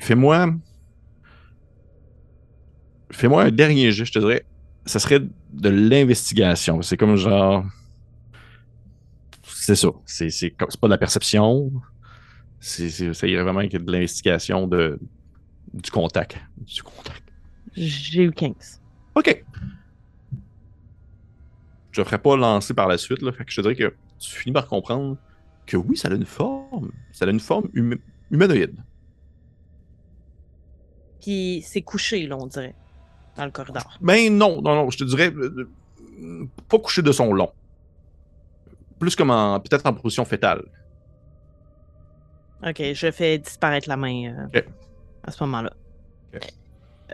Fais-moi. Fais-moi un dernier jet, je te dirais. Ça serait de l'investigation. C'est comme genre. C'est ça. C'est c'est comme- c'est pas de la perception. C'est c'est- ça irait vraiment avec de l'investigation de du contact. Du contact. J'ai eu 15. OK. Je ne ferai pas lancer par la suite, là, fait que je te dirais que tu finis par comprendre que oui, ça a une forme. Ça a une forme hum- humanoïde. Puis c'est couché, là, on dirait, dans le corridor. Mais non, non, non, je te dirais euh, euh, pas couché de son long. Plus comme en peut-être en position fétale. Ok, je fais disparaître la main euh, à ce moment-là. Ok.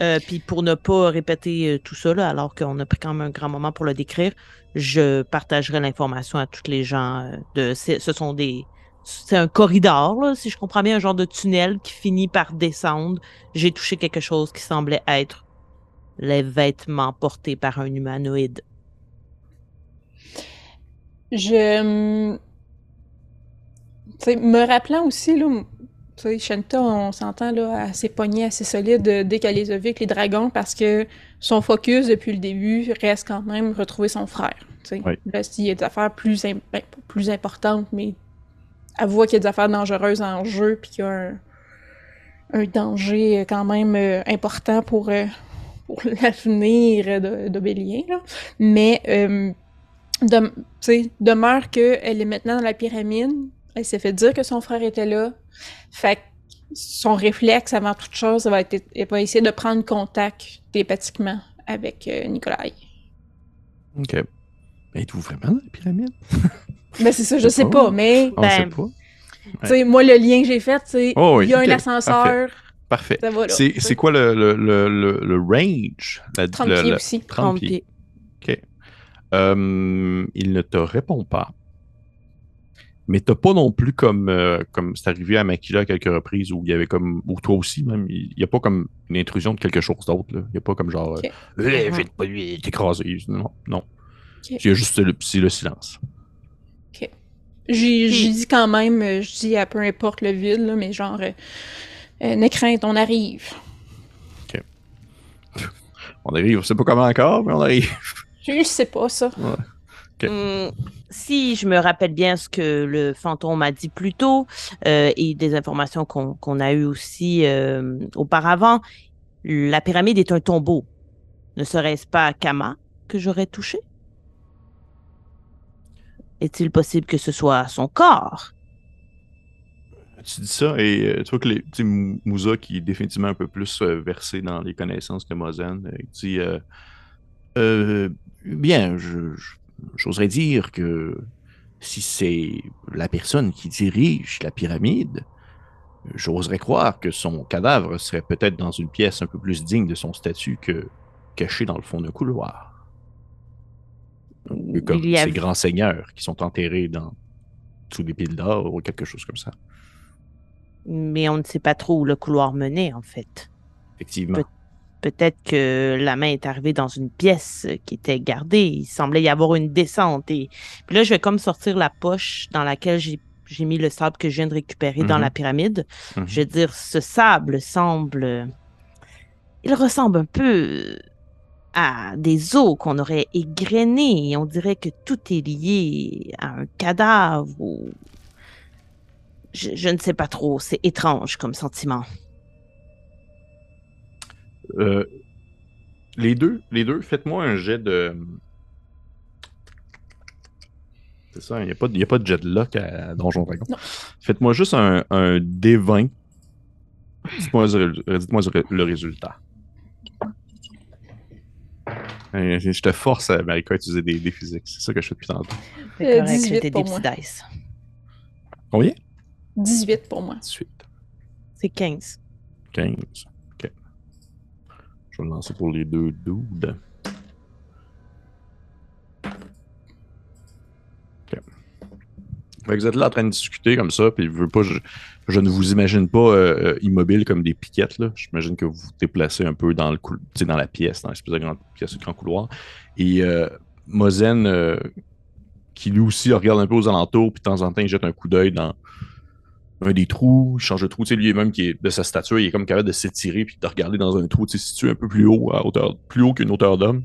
Euh, Puis pour ne pas répéter euh, tout ça, là, alors qu'on a pris quand même un grand moment pour le décrire, je partagerai l'information à tous les gens. euh, de, ce sont des. C'est un corridor, si je comprends bien, un genre de tunnel qui finit par descendre. J'ai touché quelque chose qui semblait être les vêtements portés par un humanoïde. Je. hum, Tu sais, me rappelant aussi, là, sais, Shanta, on s'entend, là, s'est pognée assez solide euh, dès qu'elle les a vus avec les dragons parce que son focus depuis le début reste quand même retrouver son frère. Tu sais. Oui. Là, s'il y a des affaires plus, ben, plus importantes, mais elle voit qu'il y a des affaires dangereuses en jeu puis qu'il y a un, un danger euh, quand même euh, important pour, euh, pour l'avenir d'Obélien. Mais. euh, de- tu sais, demeure qu'elle est maintenant dans la pyramide. Elle s'est fait dire que son frère était là. Fait que son réflexe avant toute chose, ça va être, elle va essayer de prendre contact télépathiquement avec euh, Nikolai. OK. Mais êtes-vous vraiment dans la pyramide? Ben c'est ça, je sais pas, mais On Ben, sait pas. tu sais, moi le lien que j'ai fait, c'est Oh oui, il y a un ascenseur, Parfait. C'est quoi le, le, le, le, le range? La, 30 le- pieds aussi. 30 pieds. OK. Euh, il ne te répond pas. Mais t'as pas non plus comme euh, comme c'est arrivé à Makila à quelques reprises où il y avait comme ou toi aussi même il y a pas comme une intrusion de quelque chose d'autre là. il y a pas comme genre Ok. euh, Eh, vite pas lui t'écraser non non Il y a juste le, c'est le silence. OK. J'ai j'ai dit quand même, euh, je dis à peu importe le vide, là, mais genre, euh, euh, ne crainte, on arrive. On arrive, on sait pas comment encore, mais on arrive. Je sais pas ça. Hum, si je me rappelle bien ce que le fantôme a dit plus tôt euh, et des informations qu'on qu'on a eues aussi euh, auparavant, la pyramide est un tombeau. Ne serait-ce pas Kama que j'aurais touché? Est-il possible que ce soit son corps? Tu dis ça et euh, tu vois que les, Moussa, qui est définitivement un peu plus euh, versé dans les connaissances que Mozen, dit Bien, je- je- j'oserais dire que si c'est la personne qui dirige la pyramide, j'oserais croire que son cadavre serait peut-être dans une pièce un peu plus digne de son statut que caché dans le fond d'un couloir. Comme a- ces grands seigneurs qui sont enterrés dans sous des piles d'or ou quelque chose comme ça. Mais on ne sait pas trop où le couloir menait, en fait. Effectivement. Peut-être que la main est arrivée dans une pièce qui était gardée. Il semblait y avoir une descente. Et puis là, je vais comme sortir la poche dans laquelle j'ai j'ai mis le sable que je viens de récupérer dans Mhm. la pyramide. Mhm. Je veux dire, ce sable semble. Il ressemble un peu à des os qu'on aurait égrenés. On dirait que tout est lié à un cadavre ou. Je, je ne sais pas trop. C'est étrange comme sentiment. Euh, les deux, les deux, faites-moi un jet de. C'est ça, il n'y a, pas y a pas de jet de luck à Donjon Dragon. Non. Faites-moi juste un, un D20. Dites-moi le, dites-moi le- résultat. Euh, Je te force, à, Marika, à utiliser des, des physiques. C'est ça que je fais depuis tantôt. C'est Euh, correct, 18 j'étais pour des moi. petits dice. Combien? 18 pour moi. 18. C'est 15. 15. Je vais le lancer pour les deux dudes. Vous êtes là en train de discuter comme ça, puis je, ne vous imagine pas euh, euh, immobile comme des piquettes. là. J'imagine que vous vous déplacez un peu dans, le cou- dans la pièce, dans l'espèce de grand couloir. Et euh, Mozen, euh, qui lui aussi regarde un peu aux alentours, puis de temps en temps, il jette un coup d'œil dans un des trous, change de trou. Tu sais, lui-même, qui est de sa stature, il est comme capable de s'étirer puis de regarder dans un trou, tu sais, situé un peu plus haut, à hauteur, plus haut qu'une hauteur d'homme.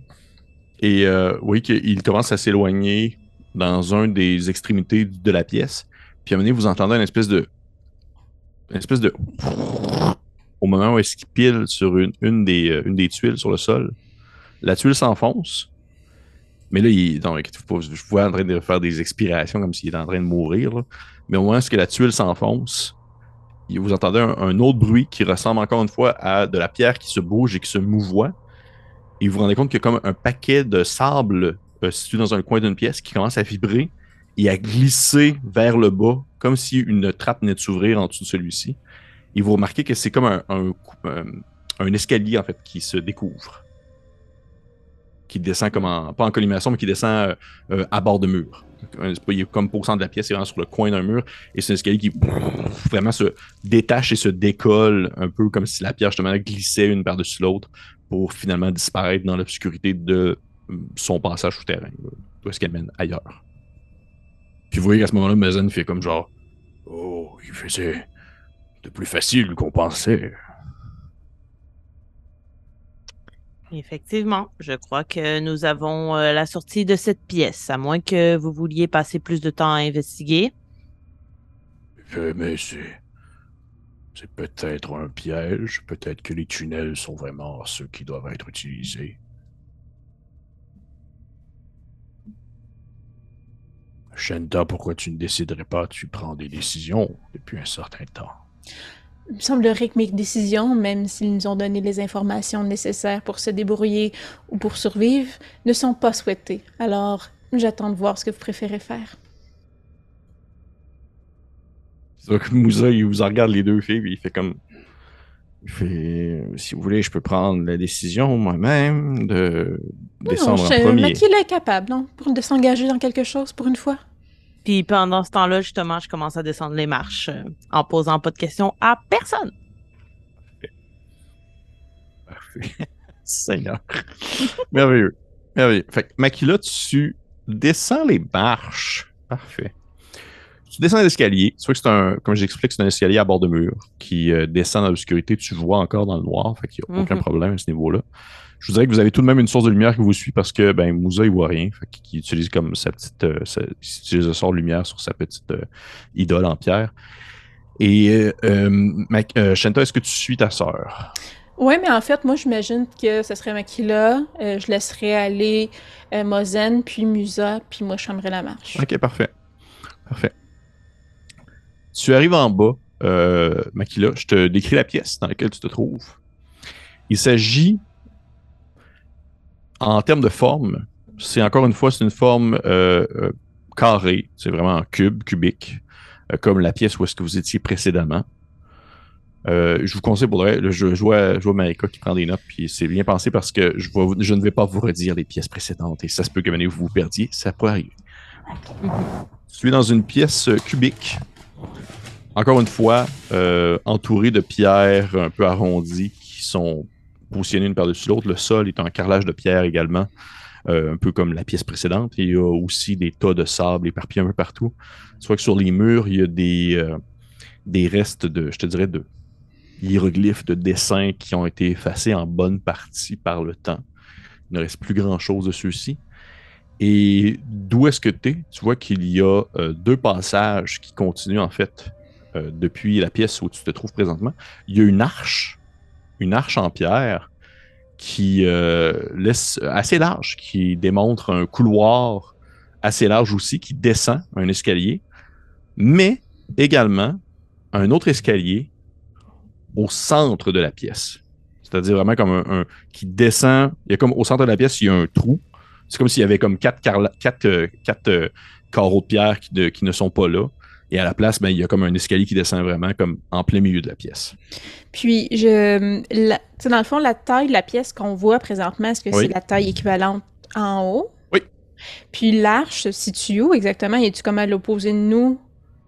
Et euh, oui, qu'il commence à s'éloigner dans un des extrémités de la pièce. Puis à un moment vous entendez une espèce de. Une espèce de. Au moment où est-ce qu'il pile sur une, euh, des tuiles sur le sol. La tuile s'enfonce. Mais là, il, non, je vois en train de faire des expirations comme s'il était en train de mourir. Mais au moment où la tuile s'enfonce, vous entendez un, autre bruit qui ressemble encore une fois à de la pierre qui se bouge et qui se mouvoie. Et vous vous rendez compte qu'il y a comme un paquet de sable euh, situé dans un coin d'une pièce qui commence à vibrer et à glisser vers le bas, comme si une trappe venait de s'ouvrir en dessous de celui-ci. Et vous remarquez que c'est comme un, escalier qui se découvre. Qui descend comme pas en collimation, mais qui descend euh, euh, à bord de mur. Il est comme centre de la pièce, il vraiment sur le coin d'un mur. Et c'est un escalier qui vraiment se détache et se décolle, un peu comme si la pierre justement glissait une par-dessus l'autre pour finalement disparaître dans l'obscurité de euh, son passage souterrain, où est-ce qu'elle mène ailleurs. Puis vous voyez qu'à ce moment-là, Mazen fait comme genre Oh, il faisait de plus facile qu'on pensait. Effectivement, je crois que nous avons euh, la sortie de cette pièce, à moins que vous vouliez passer plus de temps à investiguer. Mais c'est. C'est peut-être un piège. Peut-être que les tunnels sont vraiment ceux qui doivent être utilisés. Shenta, pourquoi tu ne déciderais pas? Tu prends des décisions depuis un certain temps. Il me semblerait que mes décisions, même s'ils nous ont donné les informations nécessaires pour se débrouiller ou pour survivre, ne sont pas souhaitées. Alors, j'attends de voir ce que vous préférez faire. Donc Moussa, il vous regarde les deux filles, puis il fait comme. Il fait. Si vous voulez, je peux prendre la décision moi-même de descendre non, en premier. Makila est capable, non? Pour de s'engager dans quelque chose pour une fois. Puis pendant ce temps-là, justement, je commence à descendre les marches euh, en posant pas de questions à personne. Parfait. Seigneur. Merveilleux. Merveilleux. Fait que Makila, tu descends les marches. Parfait. Tu descends l'escalier. Tu vois que c'est un, comme j'explique, c'est un escalier à bord de mur qui euh, descend dans l'obscurité. Tu vois encore dans le noir, fait qu'il n'y a aucun Mhm. problème à ce niveau-là. Je vous dirais que vous avez tout de même une source de lumière qui vous suit parce que ben, Moussa, il voit rien. Fait qu'il utilise comme sa petite. euh, sa- il utilise le sort de lumière sur sa petite euh, idole en pierre. Et euh, Mac- euh, Shanta, est-ce que tu suis ta sœur? Ouais, mais en fait, moi, j'imagine que ce serait Makila. euh, je laisserais aller euh, Mozen, puis Musa, puis moi, je fermerais la marche. Ok, parfait. Parfait. Tu arrives en bas, euh, Makila. Je te décris la pièce dans laquelle tu te trouves. Il s'agit, en termes de forme, c'est encore une fois, c'est une forme euh, euh, carrée. C'est vraiment un cube, cubique, euh, comme la pièce où est-ce que vous étiez précédemment. Euh, je vous conseille pour là, je, je vois, je vois Marika qui prend des notes, puis c'est bien pensé parce que je, je ne vais pas vous redire les pièces précédentes et ça se peut que maintenant vous vous perdiez, ça pourrait arriver. Tu es dans une pièce cubique, encore une fois, entourée de pierres un peu arrondies qui sont positionnées une par-dessus l'autre. Le sol est un carrelage de pierres également, euh, un peu comme la pièce précédente. Il y a aussi des tas de sable éparpillés un peu partout. Vois que sur les murs, il y a des, euh, des restes de, je te dirais, de hiéroglyphes, de dessins qui ont été effacés en bonne partie par le temps. Il ne reste plus grand-chose de ceux-ci. Et d'où est-ce que tu es? Tu vois qu'il y a euh, deux passages qui continuent en fait depuis la pièce où tu te trouves présentement. Il y a une arche, une arche en pierre qui euh, laisse assez large, qui démontre un couloir assez large aussi, qui descend un escalier, mais également un autre escalier au centre de la pièce. C'est-à-dire vraiment comme un, qui descend. Il y a comme au centre de la pièce, il y a un trou. C'est comme s'il y avait comme quatre, euh, euh, carreaux de pierre qui, qui ne sont pas là. Et à la place, ben, il y a comme un escalier qui descend vraiment comme en plein milieu de la pièce. Puis, je, la- tu sais, dans le fond, la taille de la pièce qu'on voit présentement, est-ce que Oui. c'est la taille équivalente en haut? Oui. Puis l'arche se situe où exactement? Es-tu comme à l'opposé de nous?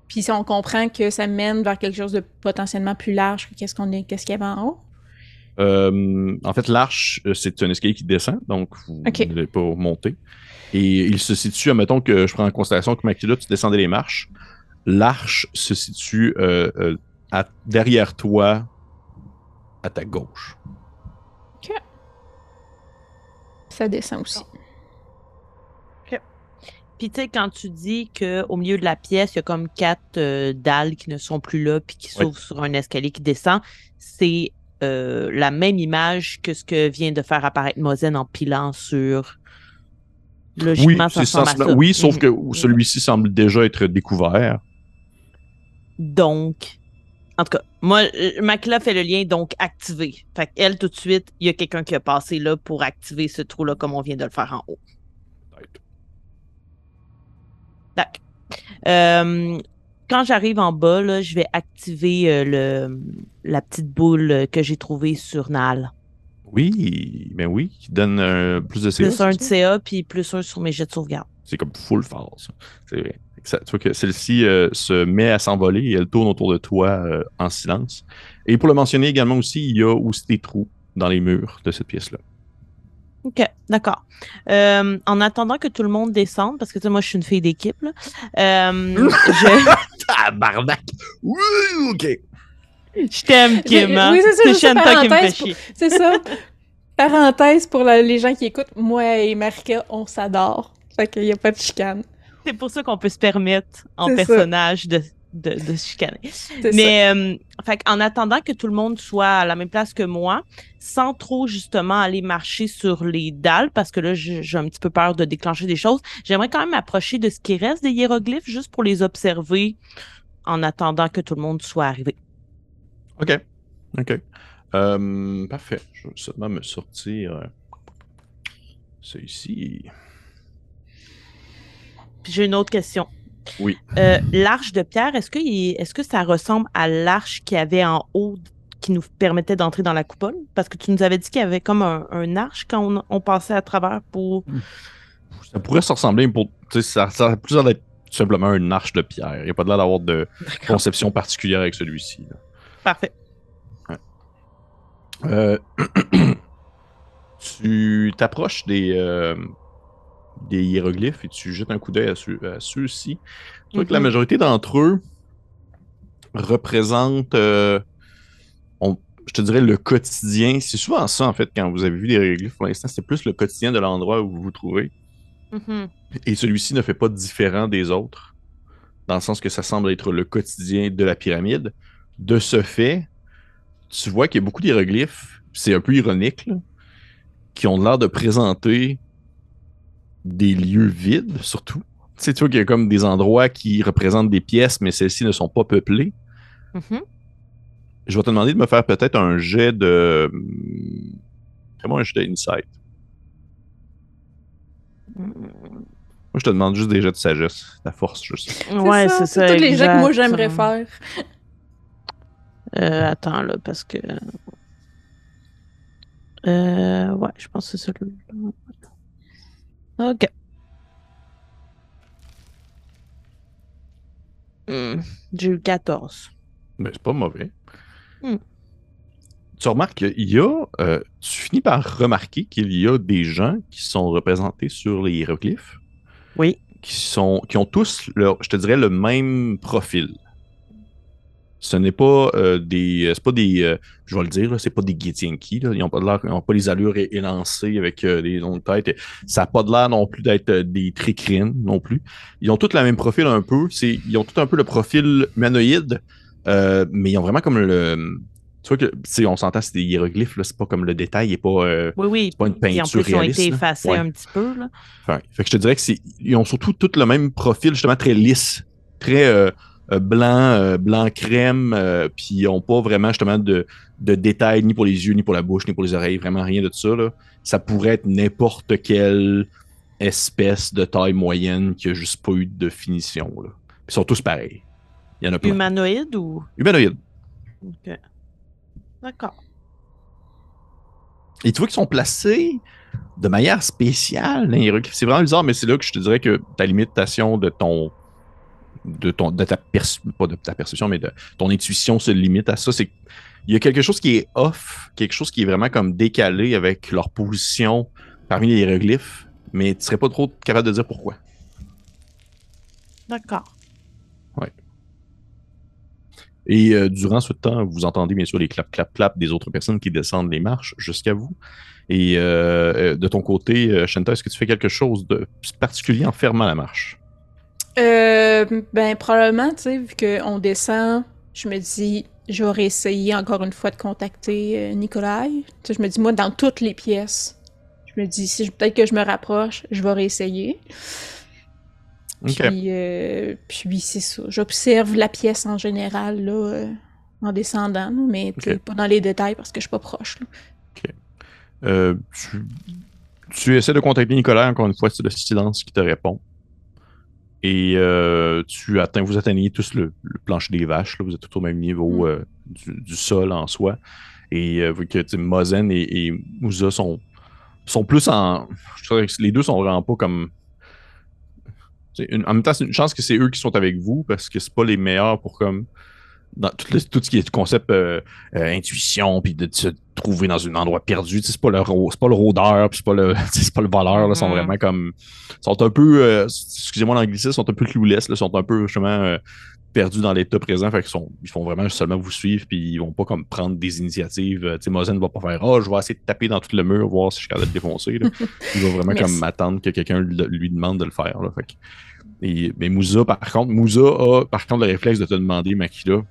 Puis si on comprend que ça mène vers quelque chose de potentiellement plus large que qu'est-ce qu'on est, qu'est-ce qu'il y avait en haut? Euh, en fait, l'arche, euh, c'est un escalier qui descend, donc vous Ok. ne devez pas monter. Et il se situe, admettons que je prends en considération que Makila, tu descendais les marches. L'arche se situe euh, euh, à- derrière toi, à ta gauche. Ça descend aussi. Puis tu sais, quand tu dis qu'au milieu de la pièce, il y a comme quatre euh, dalles qui ne sont plus là, puis qui Oui. s'ouvrent sur un escalier qui descend, c'est euh, la même image que ce que vient de faire apparaître Mozen en pilant sur. Oui, Logiquement, ça ressemble à sensiblement- ça. oui, sauf Mhm. que celui-ci semble déjà être découvert. Donc, en tout cas, moi, Makila fait le lien, donc activé. Fait qu'elle, tout de suite, il y a quelqu'un qui a passé là pour activer ce trou-là, comme on vient de le faire en haut. Tac. Euh, quand j'arrive en bas, là, je vais activer euh, le, la petite boule que j'ai trouvée sur Nal. Oui, mais oui, qui donne euh, plus de CA. Plus un de? CA, puis plus un sur mes jets de sauvegarde. C'est comme full fort, ça. C'est vrai. Ça- tu vois que celle-ci euh, se met à s'envoler et elle tourne autour de toi euh, en silence. Et pour le mentionner également aussi, il y a aussi des trous dans les murs de cette pièce-là. OK, d'accord. Euh, en attendant que tout le monde descende, parce que tu sais, moi, je suis une fille d'équipe, là, euh, je, Tabarnak! Oui, ok. je t'aime, Kim. Oui, hein? oui, c'est ça, C'est juste une Shanta qui me fait parenthèse chier. C'est ça. Parenthèse pour la- les gens qui écoutent, moi et Marika, on s'adore. Fait qu'il n'y a pas de chicane. C'est pour ça qu'on peut se permettre, en C'est ça. personnage, de, de, de se chicaner. C'est. Mais euh, fait en attendant que tout le monde soit à la même place que moi, sans trop justement aller marcher sur les dalles, parce que là, j'ai un petit peu peur de déclencher des choses, j'aimerais quand même m'approcher de ce qui reste des hiéroglyphes, juste pour les observer en attendant que tout le monde soit arrivé. Ok. Ok. Euh, parfait. Je vais seulement me sortir euh, ça ici. Puis j'ai une autre question. Oui. Euh, l'arche de pierre, est-ce que, est-ce que ça ressemble à l'arche qu'il y avait en haut qui nous permettait d'entrer dans la coupole? Parce que tu nous avais dit qu'il y avait comme un, un arche quand on, on passait à travers pour. Ça pourrait se ressembler pour. Ça, ça a plus d'être simplement une arche de pierre. Il n'y a pas de l'air d'avoir de conception particulière avec celui-ci. là. Parfait. Euh, tu t'approches des, euh, des hiéroglyphes et tu jettes un coup d'œil à, ceux- à ceux-ci. Tu vois que Mhm. la majorité d'entre eux représentent, euh, on- je te dirais, le quotidien. C'est souvent ça, en fait, quand vous avez vu des hiéroglyphes pour l'instant, c'est plus le quotidien de l'endroit où vous vous trouvez. Mhm. Et celui-ci ne fait pas différent des autres, dans le sens que ça semble être le quotidien de la pyramide. De ce fait, tu vois qu'il y a beaucoup d'hiéroglyphes, c'est un peu ironique, là, qui ont l'air de présenter des lieux vides, surtout. Tu sais, tu vois qu'il y a comme des endroits qui représentent des pièces, mais celles-ci ne sont pas peuplées. Mhm. Je vais te demander de me faire peut-être un jet de. Fais-moi un jet d'insight. Moi, je te demande juste des jets de sagesse. Ta force, juste. Ouais, c'est ça. Tous les jets que moi j'aimerais faire. Euh, attends, là, parce que. Euh, ouais, je pense que c'est celui-là. Ok. Hmm, J'ai eu 14. Mais c'est pas mauvais. Hmm. Tu remarques qu'il y a. euh, tu finis par remarquer qu'il y a des gens qui sont représentés sur les hiéroglyphes Oui. qui, sont, qui ont tous, leur, je te dirais, le même profil. Ce n'est pas euh, des. C'est pas des. euh, je vais le dire, c'est pas des Githyanki. Ils n'ont pas, de l'air- ils ont pas les allures élancées avec euh, des ondes de tête. Ça n'a pas de l'air non plus d'être euh, des tricrines non plus. Ils ont tous le même profil un peu. C'est, ils ont tout un peu le profil humanoïde, euh, mais ils ont vraiment comme le. Tu vois que, on s'entend, c'est des hiéroglyphes, là, c'est pas comme le détail, il est pas. euh, Oui, oui. pas une peinture plus, ils ont réaliste, été effacés Ouais. un petit peu, là. Fait, fait que je te dirais que c'est. Ils ont surtout tout le même profil, justement, très lisse, très euh, euh, blanc, euh, blanc crème, euh, puis ils n'ont pas vraiment justement de, de détails ni pour les yeux, ni pour la bouche, ni pour les oreilles, vraiment rien de ça. Là. Ça pourrait être n'importe quelle espèce de taille moyenne qui a juste pas eu de finition. Là. Ils sont tous pareils. Il y en a plein. Humanoïde ou? Humanoïdes. Ok. D'accord. Et tu vois qu'ils sont placés de manière spéciale. C'est vraiment bizarre, mais c'est là que je te dirais que ta limitation de ton. De ton de ta perce- pas de ta perception, mais de ton intuition se limite à ça. C'est il y a quelque chose qui est off, quelque chose qui est vraiment comme décalé avec leur position parmi les hiéroglyphes, mais tu serais pas trop capable de dire pourquoi. D'accord. Et euh, durant ce temps, vous entendez bien sûr les clap clap clap des autres personnes qui descendent les marches jusqu'à vous. Et euh, euh, de ton côté, Shanta, est-ce que tu fais quelque chose de particulier en fermant la marche? Euh, ben, probablement, tu sais, vu qu'on descend, je me dis, j'aurais essayé encore une fois de contacter euh, Nikolai. Tu sais, je me dis, moi, dans toutes les pièces, je me dis, si peut-être que je me rapproche, je vais réessayer. Ok. Puis, euh, puis c'est ça. J'observe la pièce en général, là, euh, en descendant, mais Ok. pas dans les détails parce que je suis pas proche. là. Euh, tu, tu essaies de contacter Nicolas, encore une fois, c'est le silence qui te répond. Et euh, tu atteins, vous atteignez tous le, le plancher des vaches, là, vous êtes tous au même niveau Mm. euh, du, du sol en soi. Et euh, vu que Mozen et, et Moussa sont, sont plus en. Je dirais que les deux sont vraiment pas comme. une- en même temps, c'est une chance que c'est eux qui sont avec vous parce que c'est pas les meilleurs pour comme. Dans tout, le- tout ce qui est concept euh, euh, intuition, puis de se trouver dans un endroit perdu. C'est pas le c'est pas le rôdeur, puis c'est pas le c'est pas le voleur. Là, Ils sont Mhm. vraiment comme sont un peu euh, excusez-moi l'anglicisme, sont un peu clouless, là, sont un peu justement euh, perdus dans l'état présent. Fait qu'ils sont ils font vraiment seulement vous suivre, puis ils vont pas comme prendre des initiatives. Euh, Tu sais, Mozen va pas faire oh je vais essayer de taper dans tout le mur, voir si je suis capable de le défoncer. là. Il va vraiment Merci. comme attendre que quelqu'un lui demande de le faire. Là. Fait que- et, mais Moussa, par contre, Moussa a par contre le réflexe de te demander, Makila.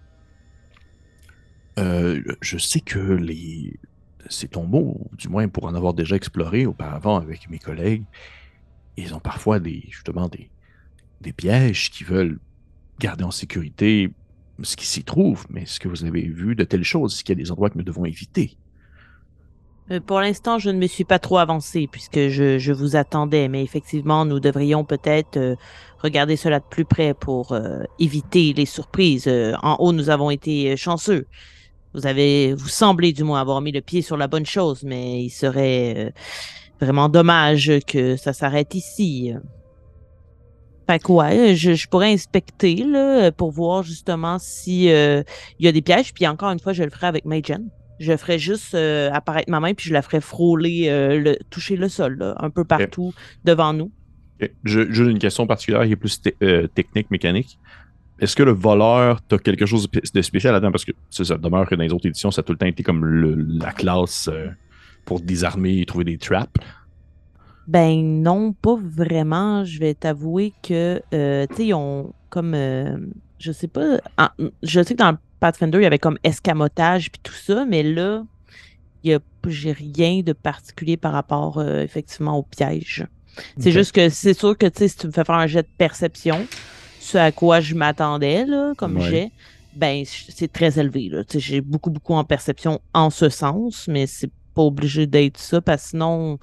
Euh, je sais que les. Ces tombeaux, du moins pour en avoir déjà exploré auparavant avec mes collègues, ils ont parfois des, justement des, des pièges qui veulent garder en sécurité ce qui s'y trouve. Mais est-ce que vous avez vu de telles choses? Est-ce qu'il y a des endroits que nous devons éviter? Euh, Pour l'instant, je ne me suis pas trop avancé puisque je, je vous attendais, mais effectivement, nous devrions peut-être euh, regarder cela de plus près pour éviter les surprises. En haut, nous avons été chanceux. Vous avez, vous semblez du moins avoir mis le pied sur la bonne chose, mais il serait euh, vraiment dommage que ça s'arrête ici. Fait que ouais, je, je pourrais inspecter là, pour voir justement si euh, il y a des pièges. Puis encore une fois, je le ferai avec Magen. Je ferai juste euh, apparaître ma main, puis je la ferai frôler, euh, le, toucher le sol, là, un peu partout devant nous. Ok. Je- J'ai une question particulière qui est plus te- technique, mécanique. Est-ce que le voleur, t'as quelque chose de spé- de spécial là-dedans? Parce que ça, ça demeure que dans les autres éditions, ça a tout le temps été comme le- la classe euh, pour désarmer et trouver des traps. Ben non, pas vraiment. Je vais t'avouer que, euh, tu sais, ils ont comme, euh, je sais pas, en- je sais que dans Pathfinder, il y avait comme escamotage puis tout ça, mais là, il y a, j'ai rien de particulier par rapport, euh, effectivement, au piège. C'est juste que c'est sûr que, tu sais, si tu me fais faire un jet de perception, ce à quoi je m'attendais, là, comme Ouais. jet, ben, c'est très élevé, là. J'ai beaucoup, beaucoup en perception en ce sens, mais c'est pas obligé d'être ça, parce que sinon,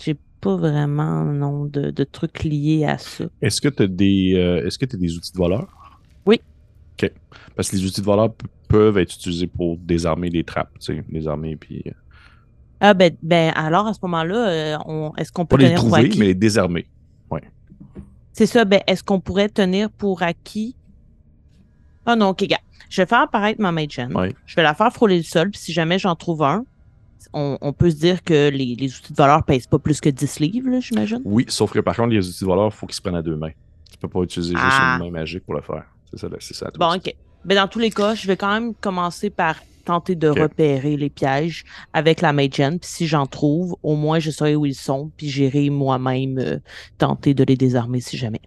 j'ai pas vraiment non, de, de trucs liés à ça. Est-ce que tu as des euh, est-ce que tu des outils de voleur? Oui. OK. Parce que les outils de voleur peuvent être utilisés pour désarmer des trappes, tu sais, désarmer puis euh, Ah ben, ben alors à ce moment-là, euh, on- est-ce qu'on peut pas les trouver, mais les désarmer. C'est ça, ben est-ce qu'on pourrait tenir pour acquis? Ah non, ok, gars. Je vais faire apparaître ma Mage. Ouais. Je vais la faire frôler le sol, puis si jamais j'en trouve un, on, on peut se dire que les, les outils de valeur pèsent pas plus que 10 livres, j'imagine? Oui, sauf que par contre, les outils de voleur, il faut qu'ils se prennent à deux mains. Tu peux pas utiliser juste Ah. une main magique pour le faire. C'est ça, c'est ça. Bon, ok. Ben, dans tous les cas, je vais quand même commencer par tenter de repérer les pièges avec la Mage Hand, puis si j'en trouve, au moins je saurai où ils sont, puis j'irai moi-même euh, tenter de les désarmer si jamais.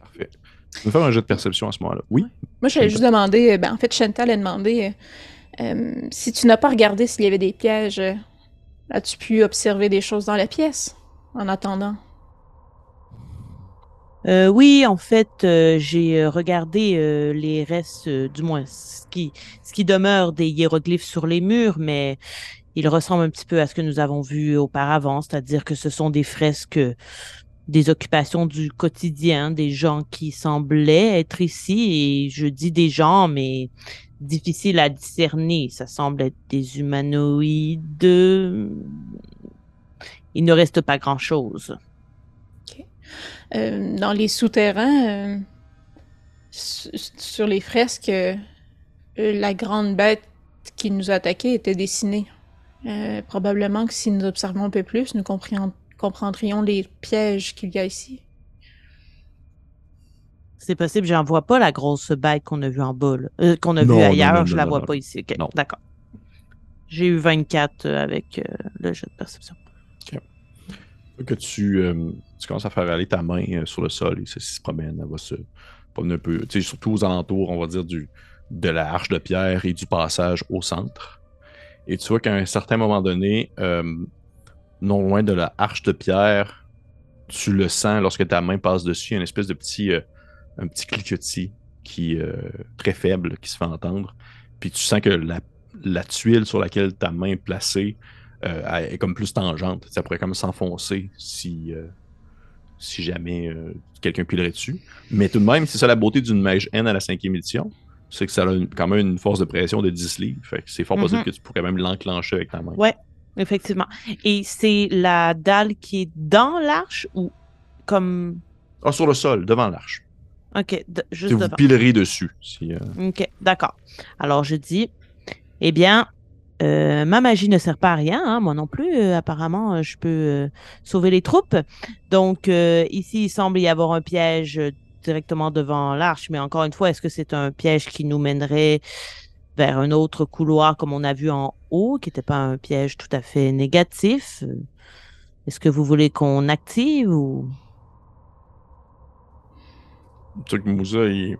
Parfait. Peux me faire un jeu de perception à ce moment-là? Oui. Moi, j'allais juste demander, euh, ben, en fait, Chantal a demandé euh, si tu n'as pas regardé s'il y avait des pièges, as-tu pu observer des choses dans la pièce en attendant? Euh, oui, en fait, euh, j'ai euh, regardé euh, les restes, euh, du moins ce qui, ce qui demeure des hiéroglyphes sur les murs, mais ils ressemblent un petit peu à ce que nous avons vu auparavant, c'est-à-dire que ce sont des fresques, des occupations du quotidien, des gens qui semblaient être ici, et je dis des gens, mais difficile à discerner. Ça semble être des humanoïdes. Il ne reste pas grand-chose. Euh, dans les souterrains, euh, su- sur les fresques, euh, la grande bête qui nous a attaqués était dessinée. Euh, probablement que si nous observons un peu plus, nous comprendrions, les pièges qu'il y a ici. C'est possible, j'en vois pas la grosse bête qu'on a vue en. Euh, qu'on a Non, vue non, ailleurs, non, je non, la non, vois non. pas ici. Ok, Non. d'accord. J'ai eu 24 euh, avec euh, le jet de perception. Que tu, euh, tu commences à faire aller ta main euh, sur le sol et ceci se promène. Elle va se promener un peu, surtout aux alentours, on va dire, du, de la arche de pierre et du passage au centre. Et tu vois qu'à un certain moment donné, euh, non loin de la arche de pierre, tu le sens lorsque ta main passe dessus, une espèce de petit, euh, un petit cliquetis qui très faible qui se fait entendre. Puis tu sens que la, la tuile sur laquelle ta main est placée est comme plus tangente. Ça pourrait comme s'enfoncer si, si jamais euh, quelqu'un pilerait dessus. Mais tout de même, c'est ça la beauté d'une mage N à la cinquième édition. C'est que ça a une- quand même une force de pression de 10 livres. Fait que c'est fort possible Mhm. que tu pourrais même l'enclencher avec ta main. Ouais, effectivement. Et c'est la dalle qui est dans l'arche ou comme. Ah, sur le sol, devant l'arche. Ok, de- juste vous devant. pilerez dessus. Si, euh, Ok, d'accord. Alors je dis, eh bien, euh, ma magie ne sert pas à rien, hein, moi non plus. euh, apparemment, euh, je peux sauver les troupes. Donc ici, il semble y avoir un piège directement devant l'arche, mais encore une fois, est-ce que c'est un piège qui nous mènerait vers un autre couloir comme on a vu en haut, qui n'était pas un piège tout à fait négatif? Est-ce que vous voulez qu'on active ou? Moussa, il,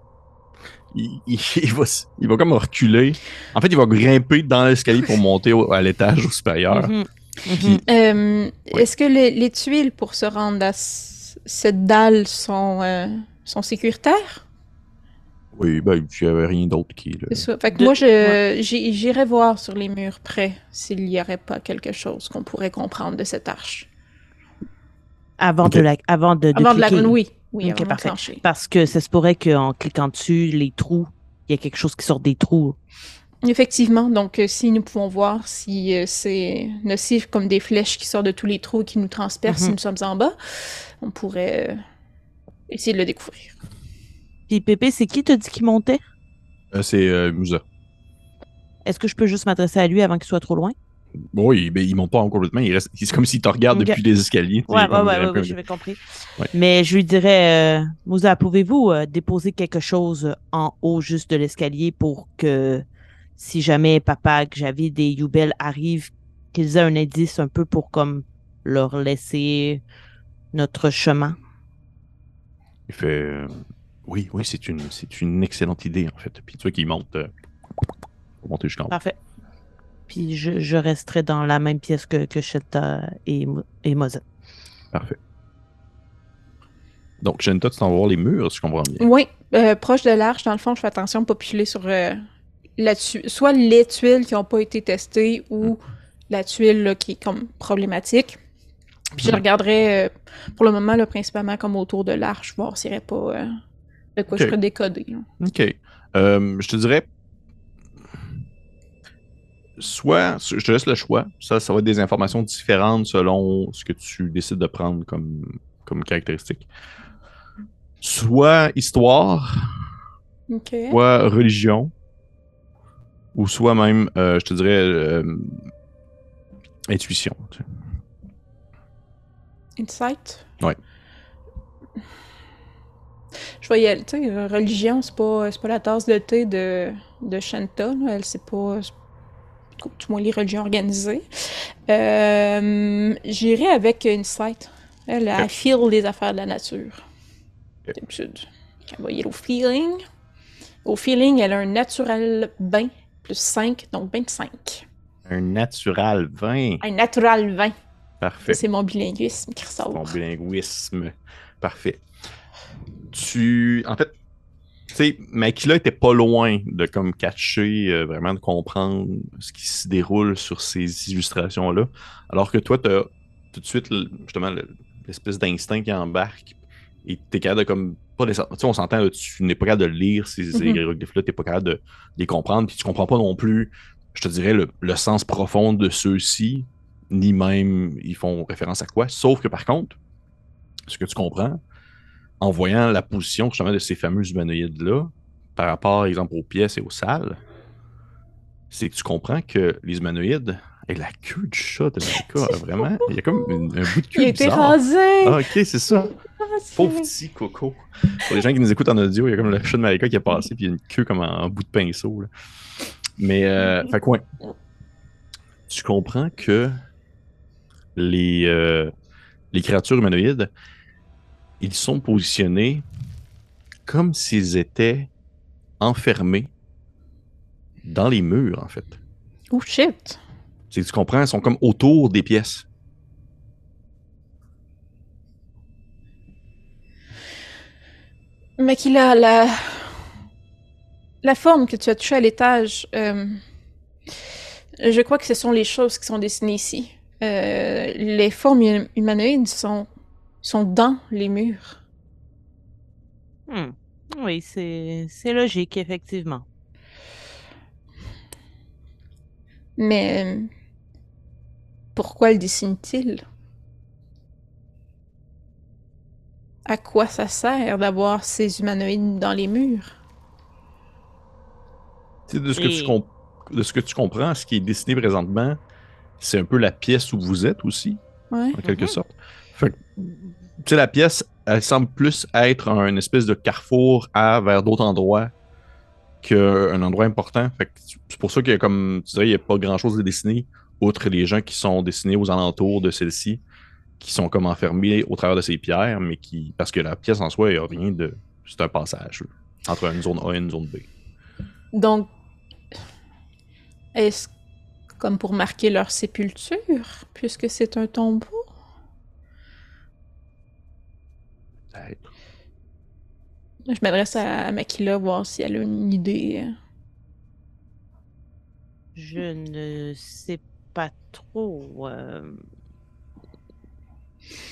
il, il- il va, il va comme reculer. En fait, il va grimper dans l'escalier pour monter au- à l'étage au supérieur. Mhm, mhm. Euh, Oui. Est-ce que les, les tuiles pour se rendre à cette dalle sont, euh, sont sécuritaires? Oui, ben, il n'y avait rien d'autre qui. ça. Fait que De- moi, j'irai voir sur les murs près s'il n'y aurait pas quelque chose qu'on pourrait comprendre de cette arche. Avant, de la, avant de, de Avant de la... Oui, oui, Ok, avant parfait. d'enclencher. Parce que ça se pourrait qu'en cliquant dessus, les trous, il y a quelque chose qui sort des trous. Effectivement, donc euh, si nous pouvons voir si euh, c'est nocif comme des flèches qui sortent de tous les trous et qui nous transpercent si Mhm. nous sommes en bas, on pourrait euh, essayer de le découvrir. Puis Pépé, c'est qui t'a dit qu'il montait? Euh, c'est euh, Moussa. Est-ce que je peux juste m'adresser à lui avant qu'il soit trop loin? Oui, mais il monte pas en complètement. Il reste... C'est comme s'il te regarde Ok. depuis les escaliers. ouais, peu- ouais, j'avais compris. Ouais. Mais je lui dirais, euh, Moussa, pouvez-vous euh, déposer quelque chose en haut juste de l'escalier pour que si jamais papa, que j'avais des Youbel arrivent, qu'ils aient un indice un peu pour comme leur laisser notre chemin? Il fait euh, Oui, oui, c'est une, c'est une excellente idée, en fait. Puis tu vois qu'il monte. euh, monter jusqu'en haut. Parfait. Puis je, je resterai dans la même pièce que, que et, et Mozart. Parfait. Donc, Shenta, tu t'en vas voir les murs, si je comprends bien. Oui, euh, proche de l'arche, dans le fond, je fais attention de ne pas piler sur euh, la tu- soit les tuiles qui n'ont pas été testées ou la tuile là, qui est comme problématique. Puis je Mhm. regarderai euh, pour le moment là, principalement comme autour de l'arche, voir s'il n'y aurait pas euh, de quoi je pourrais décoder. là. OK. Euh, je te dirais. Soit, je te laisse le choix. Ça, ça va être des informations différentes selon ce que tu décides de prendre comme, comme caractéristique. Soit histoire, soit religion, ou soit même, euh, je te dirais, euh, intuition. tu sais. Insight? Ouais. Je vais y aller. Tu sais, religion, c'est pas, pas la tasse de thé de, de Shanta. là. Elle, c'est pas. Du moins, les religions organisées. Euh, J'irai avec Insight. Elle, elle feel les affaires de la nature. D'habitude. Elle va y aller au feeling. Au feeling, elle a un naturel 20 plus 5, donc 25. Un natural 20. Un natural 20. Parfait. C'est mon bilinguisme, Christophe. Ton bilinguisme. Parfait. Tu. En fait, sais, Makila était pas loin de comme catcher, euh, vraiment de comprendre ce qui se déroule sur ces illustrations-là. Alors que toi, t'as tout de suite, justement, le- l'espèce d'instinct qui embarque et t'es capable de comme. Pas les, tu sais, on s'entend, là, tu n'es pas capable de lire ces Mhm. hiéroglyphes-là, t'es pas capable de les comprendre, puis tu comprends pas non plus, je te dirais, le, le sens profond de ceux-ci, ni même ils font référence à quoi. Sauf que par contre, ce que tu comprends, en voyant la position justement de ces fameux humanoïdes-là, par rapport, par exemple, aux pièces et aux salles, c'est que tu comprends que les humanoïdes, et la queue du chat de Malika, vraiment, il y a comme une- un bout de queue Il a été rasé! Ah, ok, c'est ça. Ah, Pauvre petit coco. Pour les gens qui nous écoutent en audio, il y a comme le chat de Malika qui est passé, puis il y a une queue comme en bout de pinceau. là. Mais, euh, fait que, ouais. Tu comprends que les, euh, les créatures humanoïdes, ils sont positionnés comme s'ils étaient enfermés dans les murs, en fait. Oh shit! Tu comprends, ils sont comme autour des pièces. Mais qu'il a la... La forme que tu as touchée à l'étage, euh, je crois que ce sont les choses qui sont dessinées ici. Euh, les formes hum- humanoïdes sont, sont dans les murs. Hmm. Oui, c'est c'est logique, effectivement. Mais euh, pourquoi le dessine-t-il? À quoi ça sert d'avoir ces humanoïdes dans les murs? De, ce que tu comp- de ce que tu comprends, ce qui est dessiné présentement, c'est un peu la pièce où vous êtes aussi, Ouais. en quelque Mhm. sorte. Fait que, la pièce, elle semble plus être un espèce de carrefour à vers d'autres endroits qu'un endroit important. Fait que c'est pour ça qu'il y a comme, tu dirais, il n'y a pas grand-chose de dessiné, outre les gens qui sont dessinés aux alentours de celle-ci, qui sont comme enfermés au travers de ces pierres, mais qui, parce que la pièce en soi, il n'y a rien de, c'est un passage entre une zone A et une zone B. Donc, est-ce comme pour marquer leur sépulture, puisque c'est un tombeau? Peut-être. Je m'adresse à Makila, voir si elle a une idée. Je ne sais pas trop. euh,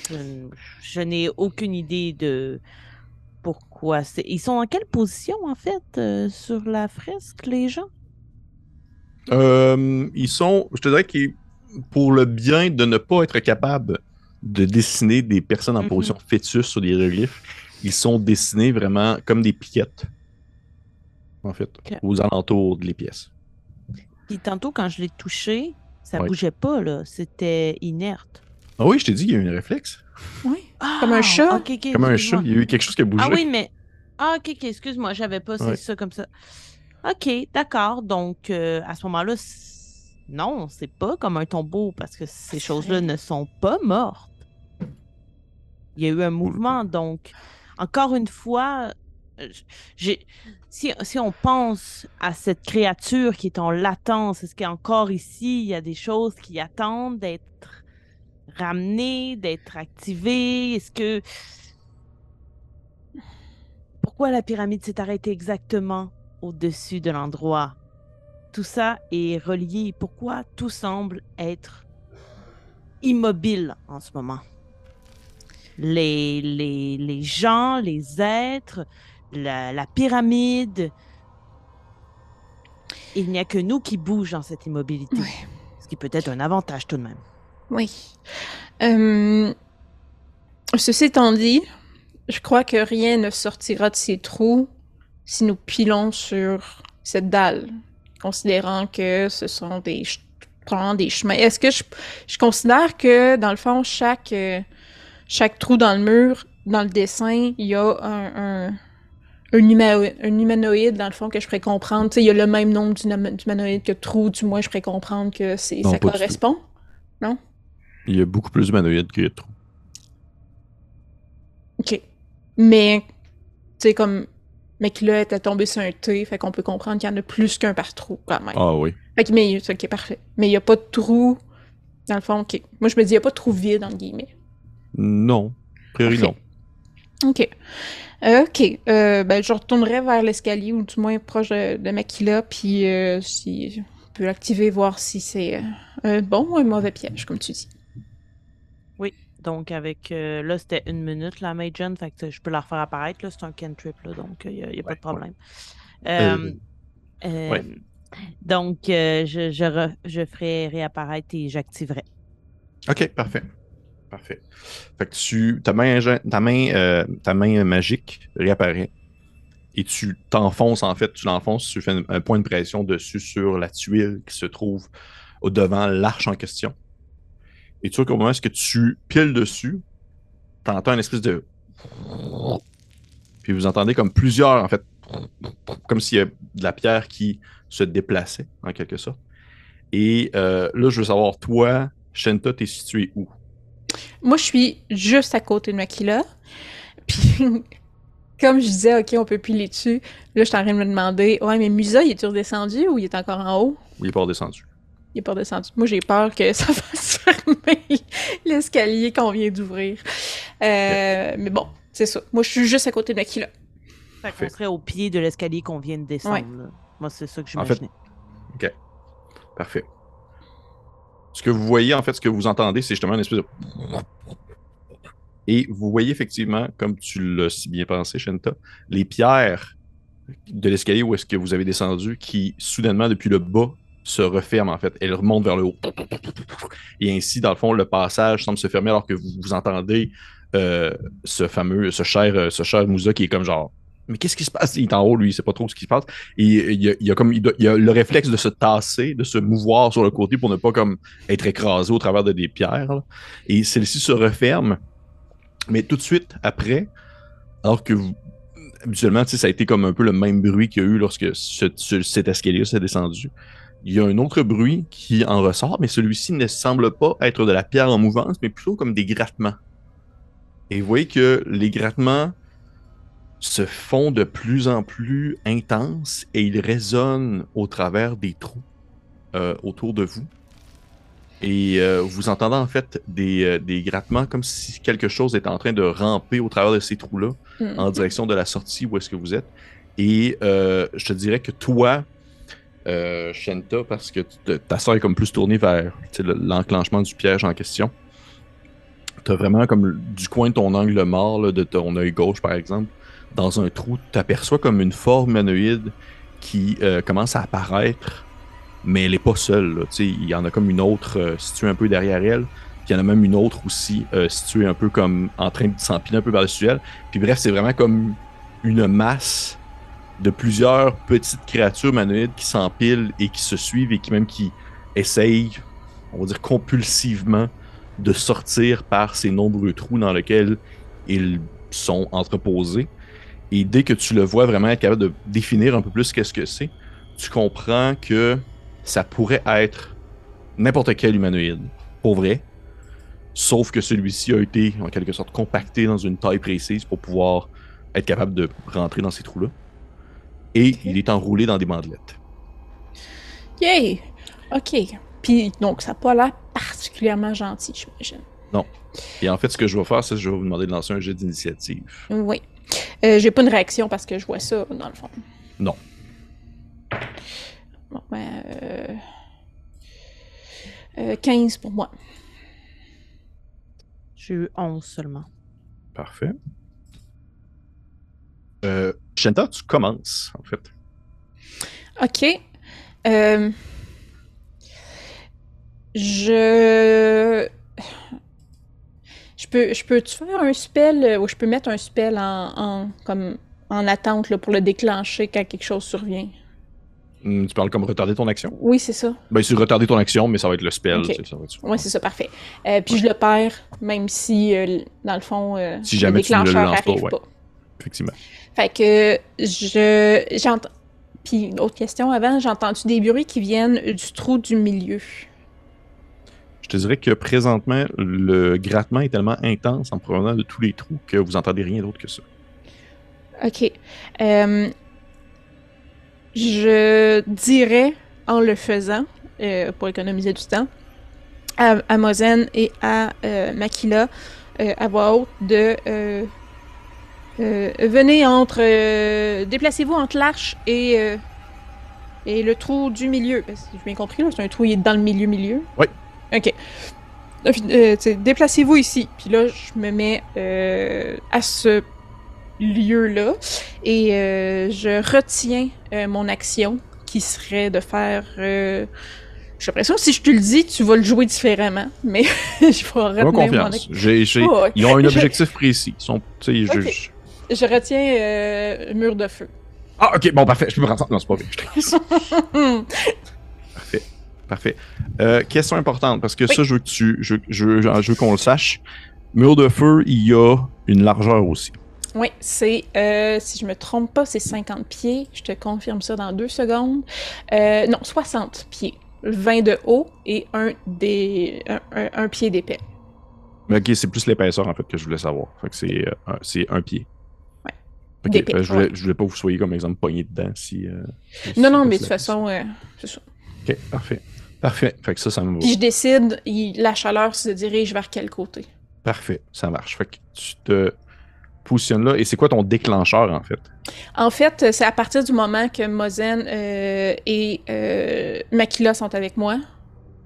Je, n'ai aucune idée de pourquoi c'est. Ils sont en quelle position, en fait, euh, sur la fresque, les gens? Euh, ils sont, je te dirais que pour le bien de ne pas être capable de dessiner des personnes en Mhm. position fœtus sur des hiéroglyphes, ils sont dessinés vraiment comme des piquettes, en fait, aux alentours des pièces. Puis tantôt, quand je l'ai touché, Ça Ouais. bougeait pas, là. C'était inerte. Ah oui, je t'ai dit, il y a eu un réflexe. Oui. Ah, Comme un chat. Comme un chat, il y a eu quelque chose qui a bougé. Ah oui, mais. Ah, ok, ok, excuse-moi, j'avais pas c'est Ouais. ça comme ça. Ok, d'accord. Donc, euh, à ce moment-là, non, c'est pas comme un tombeau parce que ces choses-là ne sont pas mortes. Il y a eu un mouvement, donc, encore une fois, euh, si on pense à cette créature qui est en latence, est-ce qu'encore ici, il y a des choses qui attendent d'être ramenées, d'être activées? Est-ce que. Pourquoi la pyramide s'est arrêtée exactement au-dessus de l'endroit? Tout ça est relié. Pourquoi tout semble être immobile en ce moment? Les, les, les gens, les êtres, la, la pyramide. Il n'y a que nous qui bougeons dans cette immobilité. Ouais. Ce qui peut être un avantage tout de même. Oui. Euh, ceci étant dit, je crois que rien ne sortira de ces trous si nous pilons sur cette dalle, considérant que ce sont des, probablement des chemins. Est-ce que je, je considère que, dans le fond, chaque, euh, chaque trou dans le mur, dans le dessin, il y a un, un, un, humano- un humanoïde, dans le fond, que je pourrais comprendre. Tu sais, il y a le même nombre d'huma- d'humanoïdes que trous, du moins, je pourrais comprendre que c'est, Non, ça correspond. Il y a beaucoup plus d'humanoïdes que de trous. OK. Mais, tu sais, comme, mec là était tombé sur un T, fait qu'on peut comprendre qu'il y en a plus qu'un par trou, quand même. Ah oui. Fait que, mais, ok, parfait. Mais il n'y a pas de trou, dans le fond, ok. Moi, je me dis, il n'y a pas de trou vide, entre guillemets. Non. A priori, Parfait. non. Ok. Euh, ok. Euh, ben, je retournerai vers l'escalier, ou du moins proche de, de Makila, puis euh, si on peut l'activer, voir si c'est euh, un bon ou un mauvais piège, comme tu dis. Donc, avec. euh, là, c'était une minute, la Magen. Fait que je peux la refaire apparaître. là, C'est un cantrip, là. Donc, il n'y a, y a pas de problème. Euh, Euh, euh, ouais. Donc, euh, je, je, re- je ferai réapparaître et j'activerai. OK, parfait. Parfait. Fait que tu, ta main, ta main, euh, ta main magique réapparaît et tu t'enfonces, en fait, tu l'enfonces, tu fais un, point de pression dessus sur la tuile qui se trouve au devant l'arche en question. Et tu vois qu'au moment où tu piles dessus, t'entends un espèce de... Puis vous entendez comme plusieurs, en fait, comme s'il y a de la pierre qui se déplaçait, en quelque sorte. Et euh, là, je veux savoir, toi, Shenta, t'es situé où? Moi, je suis juste à côté de Makila. Puis, comme je disais, OK, on peut piler dessus. Là, je suis en train de me demander, ouais, mais Musa, il est-tu redescendu ou il est encore en haut? Il est pas redescendu. Il est pas redescendu. Moi, j'ai peur que ça fasse fermer l'escalier qu'on vient d'ouvrir. Euh, Mais bon, c'est ça. Moi, je suis juste à côté de Makila. Fait qu'on serait au pied de l'escalier qu'on vient de descendre. là. Moi, c'est ça que En fait, j'imaginais. Parfait. Ce que vous voyez, en fait, ce que vous entendez, c'est justement une espèce de. Et vous voyez effectivement, comme tu l'as si bien pensé, Shenta, les pierres de l'escalier où est-ce que vous avez descendu qui, soudainement, depuis le bas, se referment, en fait. Elles remontent vers le haut. Et ainsi, dans le fond, le passage semble se fermer alors que vous, entendez euh, ce fameux, ce cher, ce cher qui est comme genre. Mais qu'est-ce qui se passe? Il est en haut, lui, il sait pas trop ce qui se passe. Et il il y a comme, il, il a le réflexe de se tasser, de se mouvoir sur le côté pour ne pas comme être écrasé au travers de des pierres. Et celle-ci se referme. Mais tout de suite après, alors que vous, habituellement, ça a été comme un peu le même bruit qu'il y a eu lorsque ce- ce- cet escalier s'est descendu. Il y a un autre bruit qui en ressort, mais celui-ci ne semble pas être de la pierre en mouvance, mais plutôt comme des grattements. Et vous voyez que les grattements se font de plus en plus intenses et ils résonnent au travers des trous euh, autour de vous. Et euh, vous entendez en fait des, euh, des grattements comme si quelque chose était en train de ramper au travers de ces trous-là Hmm. en direction de la sortie où est-ce que vous êtes. Et je te dirais que toi, euh, Shenta, parce que ta soeur est comme plus tournée vers l'enclenchement du piège en question, t'as vraiment comme du coin de ton angle mort, là, de ton œil gauche par exemple, dans un trou, t'aperçois comme une forme humanoïde qui euh, commence à apparaître, mais elle est pas seule. Tu Il y en a comme une autre euh, située un peu derrière elle. Puis il y en a même une autre aussi euh, située un peu comme en train de s'empiler un peu par-dessus elle. Puis bref, c'est vraiment comme une masse de plusieurs petites créatures humanoïdes qui s'empilent et qui se suivent et qui même qui essayent on va dire, compulsivement de sortir par ces nombreux trous dans lesquels ils sont entreposés. Et dès que tu le vois vraiment être capable de définir un peu plus qu'est-ce que c'est, tu comprends que ça pourrait être n'importe quel humanoïde, pour vrai. Sauf que celui-ci a été en quelque sorte compacté dans une taille précise pour pouvoir être capable de rentrer dans ces trous-là. Et il est enroulé dans des bandelettes. Yay! Ok. Puis, donc, ça n'a pas l'air particulièrement gentil, j'imagine. Non. Et en fait, ce que je vais faire, c'est que je vais vous demander de lancer un jeu d'initiative. Oui. Euh, J'ai pas une réaction parce que je vois ça, dans le fond. Non. Bon, ben, euh, euh, 15 pour moi. J'ai eu 11 seulement. Parfait. Euh, Shenta, tu commences, en fait. Ok. Euh, je. Je peux, je peux -tu faire un spell euh, ou je peux mettre un spell en, en- comme, en attente là, pour le déclencher quand quelque chose survient? Hmm, tu parles comme retarder ton action? Oui, c'est ça. Ben, c'est retarder ton action, mais ça va être le spell. Ok. tu sais, ça va être- Oui, c'est ça, parfait. Euh, puis je le perds, même si, euh, dans le fond, euh, Si jamais le tu ne le déclencheur lances pas, ouais. pas. Effectivement. Fait que je j'entends. Puis autre question avant, j'ai entendu des bruits qui viennent du trou du milieu. Je te dirais que présentement, le grattement est tellement intense en provenant de tous les trous que vous entendez rien d'autre que ça. Ok. Euh, je dirais en le faisant euh, pour économiser du temps à, à Mozen et à euh, Makila à voix haute de venez entre déplacez-vous entre l'arche et et le trou du milieu. Parce que J'ai bien compris c'est un trou il est dans le milieu milieu. Oui. Ok. Euh, euh, déplacez-vous ici. Puis là, je me mets euh, à ce lieu-là et euh, je retiens mon action qui serait de faire. j'ai l'impression que si je te le dis, tu vas le jouer différemment, mais je vais retenir mon confiance. j'ai- Oh. Ils ont un Je- objectif précis. Ils sont, sais, je- retiens mur de feu. Ah, ok, bon, parfait. Je peux me prendre ça. Non, c'est pas vrai. Parfait. Euh, question importante, parce que Oui. ça, je veux que tu. Je, je, je veux qu'on le sache. Mur de feu, il y a une largeur aussi. Oui, c'est, euh, si je me trompe pas, c'est 50 pieds. Je te confirme ça dans deux secondes. Euh, non, 60 pieds. 20 de haut et un, des, un, un- un pied d'épais. Mais ok, c'est plus l'épaisseur en fait que je voulais savoir. Fait que c'est euh, un, c'est un pied. Ouais. D'épais, je, voulais, ouais. je voulais pas que vous soyez comme exemple pogné dedans si. si Non, non, mais de toute façon, c'est ça. Ok, parfait. Parfait. Fait que ça, ça me va. Puis je décide, il- la chaleur se dirige vers quel côté? Parfait, ça marche. Fait que tu te positionnes là. Et c'est quoi ton déclencheur en fait? En fait, c'est à partir du moment que Mozen euh, et euh, Makila sont avec moi,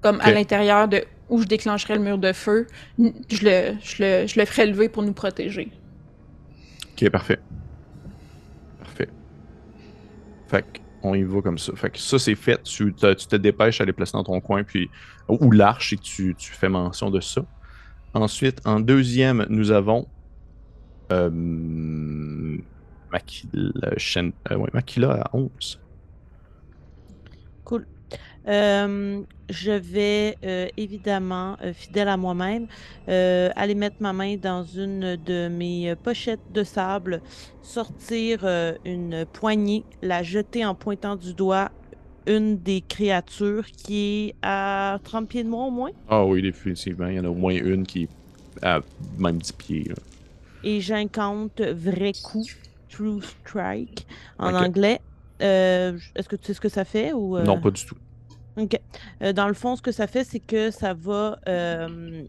comme à l'intérieur de où je déclencherai le mur de feu, je le, je le, je le ferai lever pour nous protéger. Ok, parfait. Parfait. Fait que on y va comme ça. Fait que ça, c'est fait. Tu te, dépêches à les placer dans ton coin, puis. Ou l'arche, et tu, fais mention de ça. Ensuite, en deuxième, nous avons. Euh, euh, Makila à 11. Cool. Euh, je vais euh, évidemment, euh, fidèle à moi-même, euh, aller mettre ma main dans une de mes pochettes de sable, sortir une poignée, la jeter en pointant du doigt une des créatures qui est à 30 pieds de moi au moins, Ah oui, définitivement. Il y en a au moins une qui est à même 10 pieds. là. et j'incante vrai coup, true strike en anglais. Euh, Est-ce que tu sais ce que ça fait ou euh, Non, pas du tout. OK. Euh, dans le fond, ce que ça fait, c'est que ça va, euh,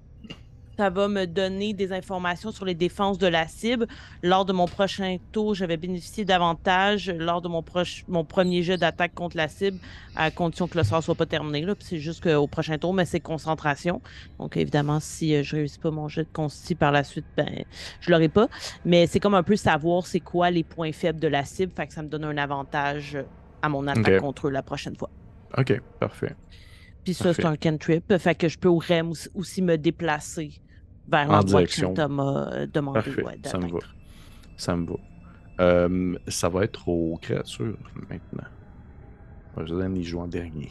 ça va me donner des informations sur les défenses de la cible. Lors de mon prochain tour, je vais bénéficier davantage lors de mon, proche, mon premier jeu d'attaque contre la cible, à condition que le sort soit pas terminé. C'est juste qu'au prochain tour, mais c'est concentration. Donc, évidemment, si euh, je réussis pas mon jeu de consti par la suite, ben, je l'aurai pas. Mais c'est comme un peu savoir c'est quoi les points faibles de la cible. Fait que ça me donne un avantage à mon attaque contre eux la prochaine fois. Ok, parfait. Puis ça, c'est un cantrip. Fait que je peux au REM aussi, me déplacer vers En l'endroit que. Shanta m'a demandé Parfait, ouais, ça me va. Ça me va. Euh, ça va être aux créatures maintenant. Je donne y jouer en dernier.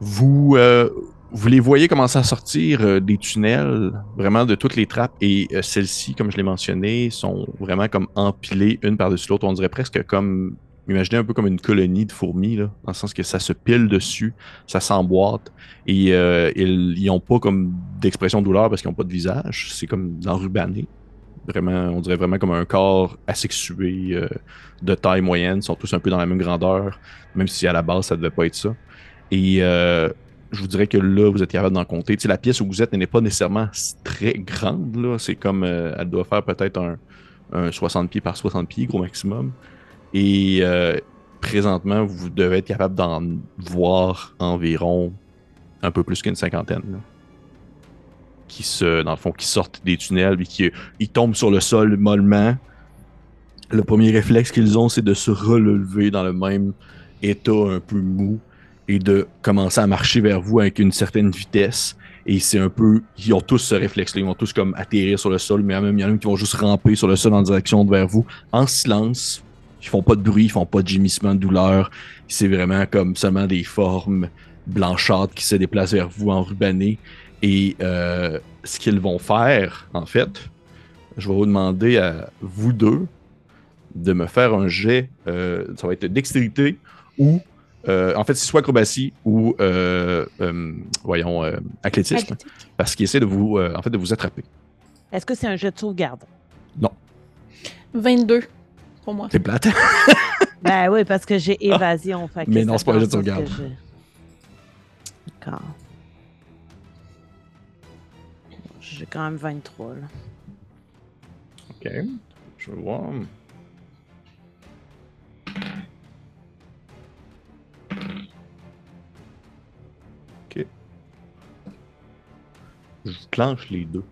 Vous, euh, vous les voyez commencer à sortir euh, des tunnels, vraiment de toutes les trappes, et euh, celles-ci, comme je l'ai mentionné, sont vraiment comme empilées une par-dessus l'autre. On dirait presque comme, imaginez un peu comme une colonie de fourmis, là, dans le sens que ça se pile dessus, ça s'emboîte, et euh, ils n'ont pas comme d'expression de douleur parce qu'ils n'ont pas de visage, c'est comme enrubané. Vraiment, on dirait vraiment comme un corps asexué, euh, de taille moyenne, ils sont tous un peu dans la même grandeur, même si à la base ça devait pas être ça. Et euh, je vous dirais que là, vous êtes capable d'en compter. Tu la pièce où vous êtes n'est pas nécessairement très grande. Là. C'est comme. elle doit faire peut-être un, un 60 pieds par 60 pieds, gros maximum. Et euh, présentement, vous devez être capable d'en voir environ un peu plus qu'une cinquantaine. Qui se, dans le fond, qui sortent des tunnels puis qui tombent sur le sol mollement. Le premier réflexe qu'ils ont, c'est de se relever dans le même état un peu mou et de commencer à marcher vers vous avec une certaine vitesse. Et c'est un peu. Ils ont tous ce réflexe-là. Ils vont tous comme atterrir sur le sol, mais même il y en a qui vont juste ramper sur le sol en direction de vers vous, en silence. Ils font pas de bruit, ils font pas de gémissement de douleur. C'est vraiment comme seulement des formes blanchâtres qui se déplacent vers vous en rubané. Et euh, ce qu'ils vont faire, en fait, je vais vous demander à vous deux de me faire un jet. euh, ça va être dextérité ou euh, en fait, c'est soit acrobatie ou, euh, euh, voyons, euh, athlétisme, Athlétique. parce qu'il essaie de vous, euh, en fait, de vous attraper. Est-ce que c'est un jet de sauvegarde? 22 pour moi. C'est plate. ben oui, parce que j'ai évasion. fait que Mais non, c'est pas un fait jet de sauvegarde. D'accord. J'ai quand même 23, là. ok. Je vais voir. Ok. Je clenche les deux.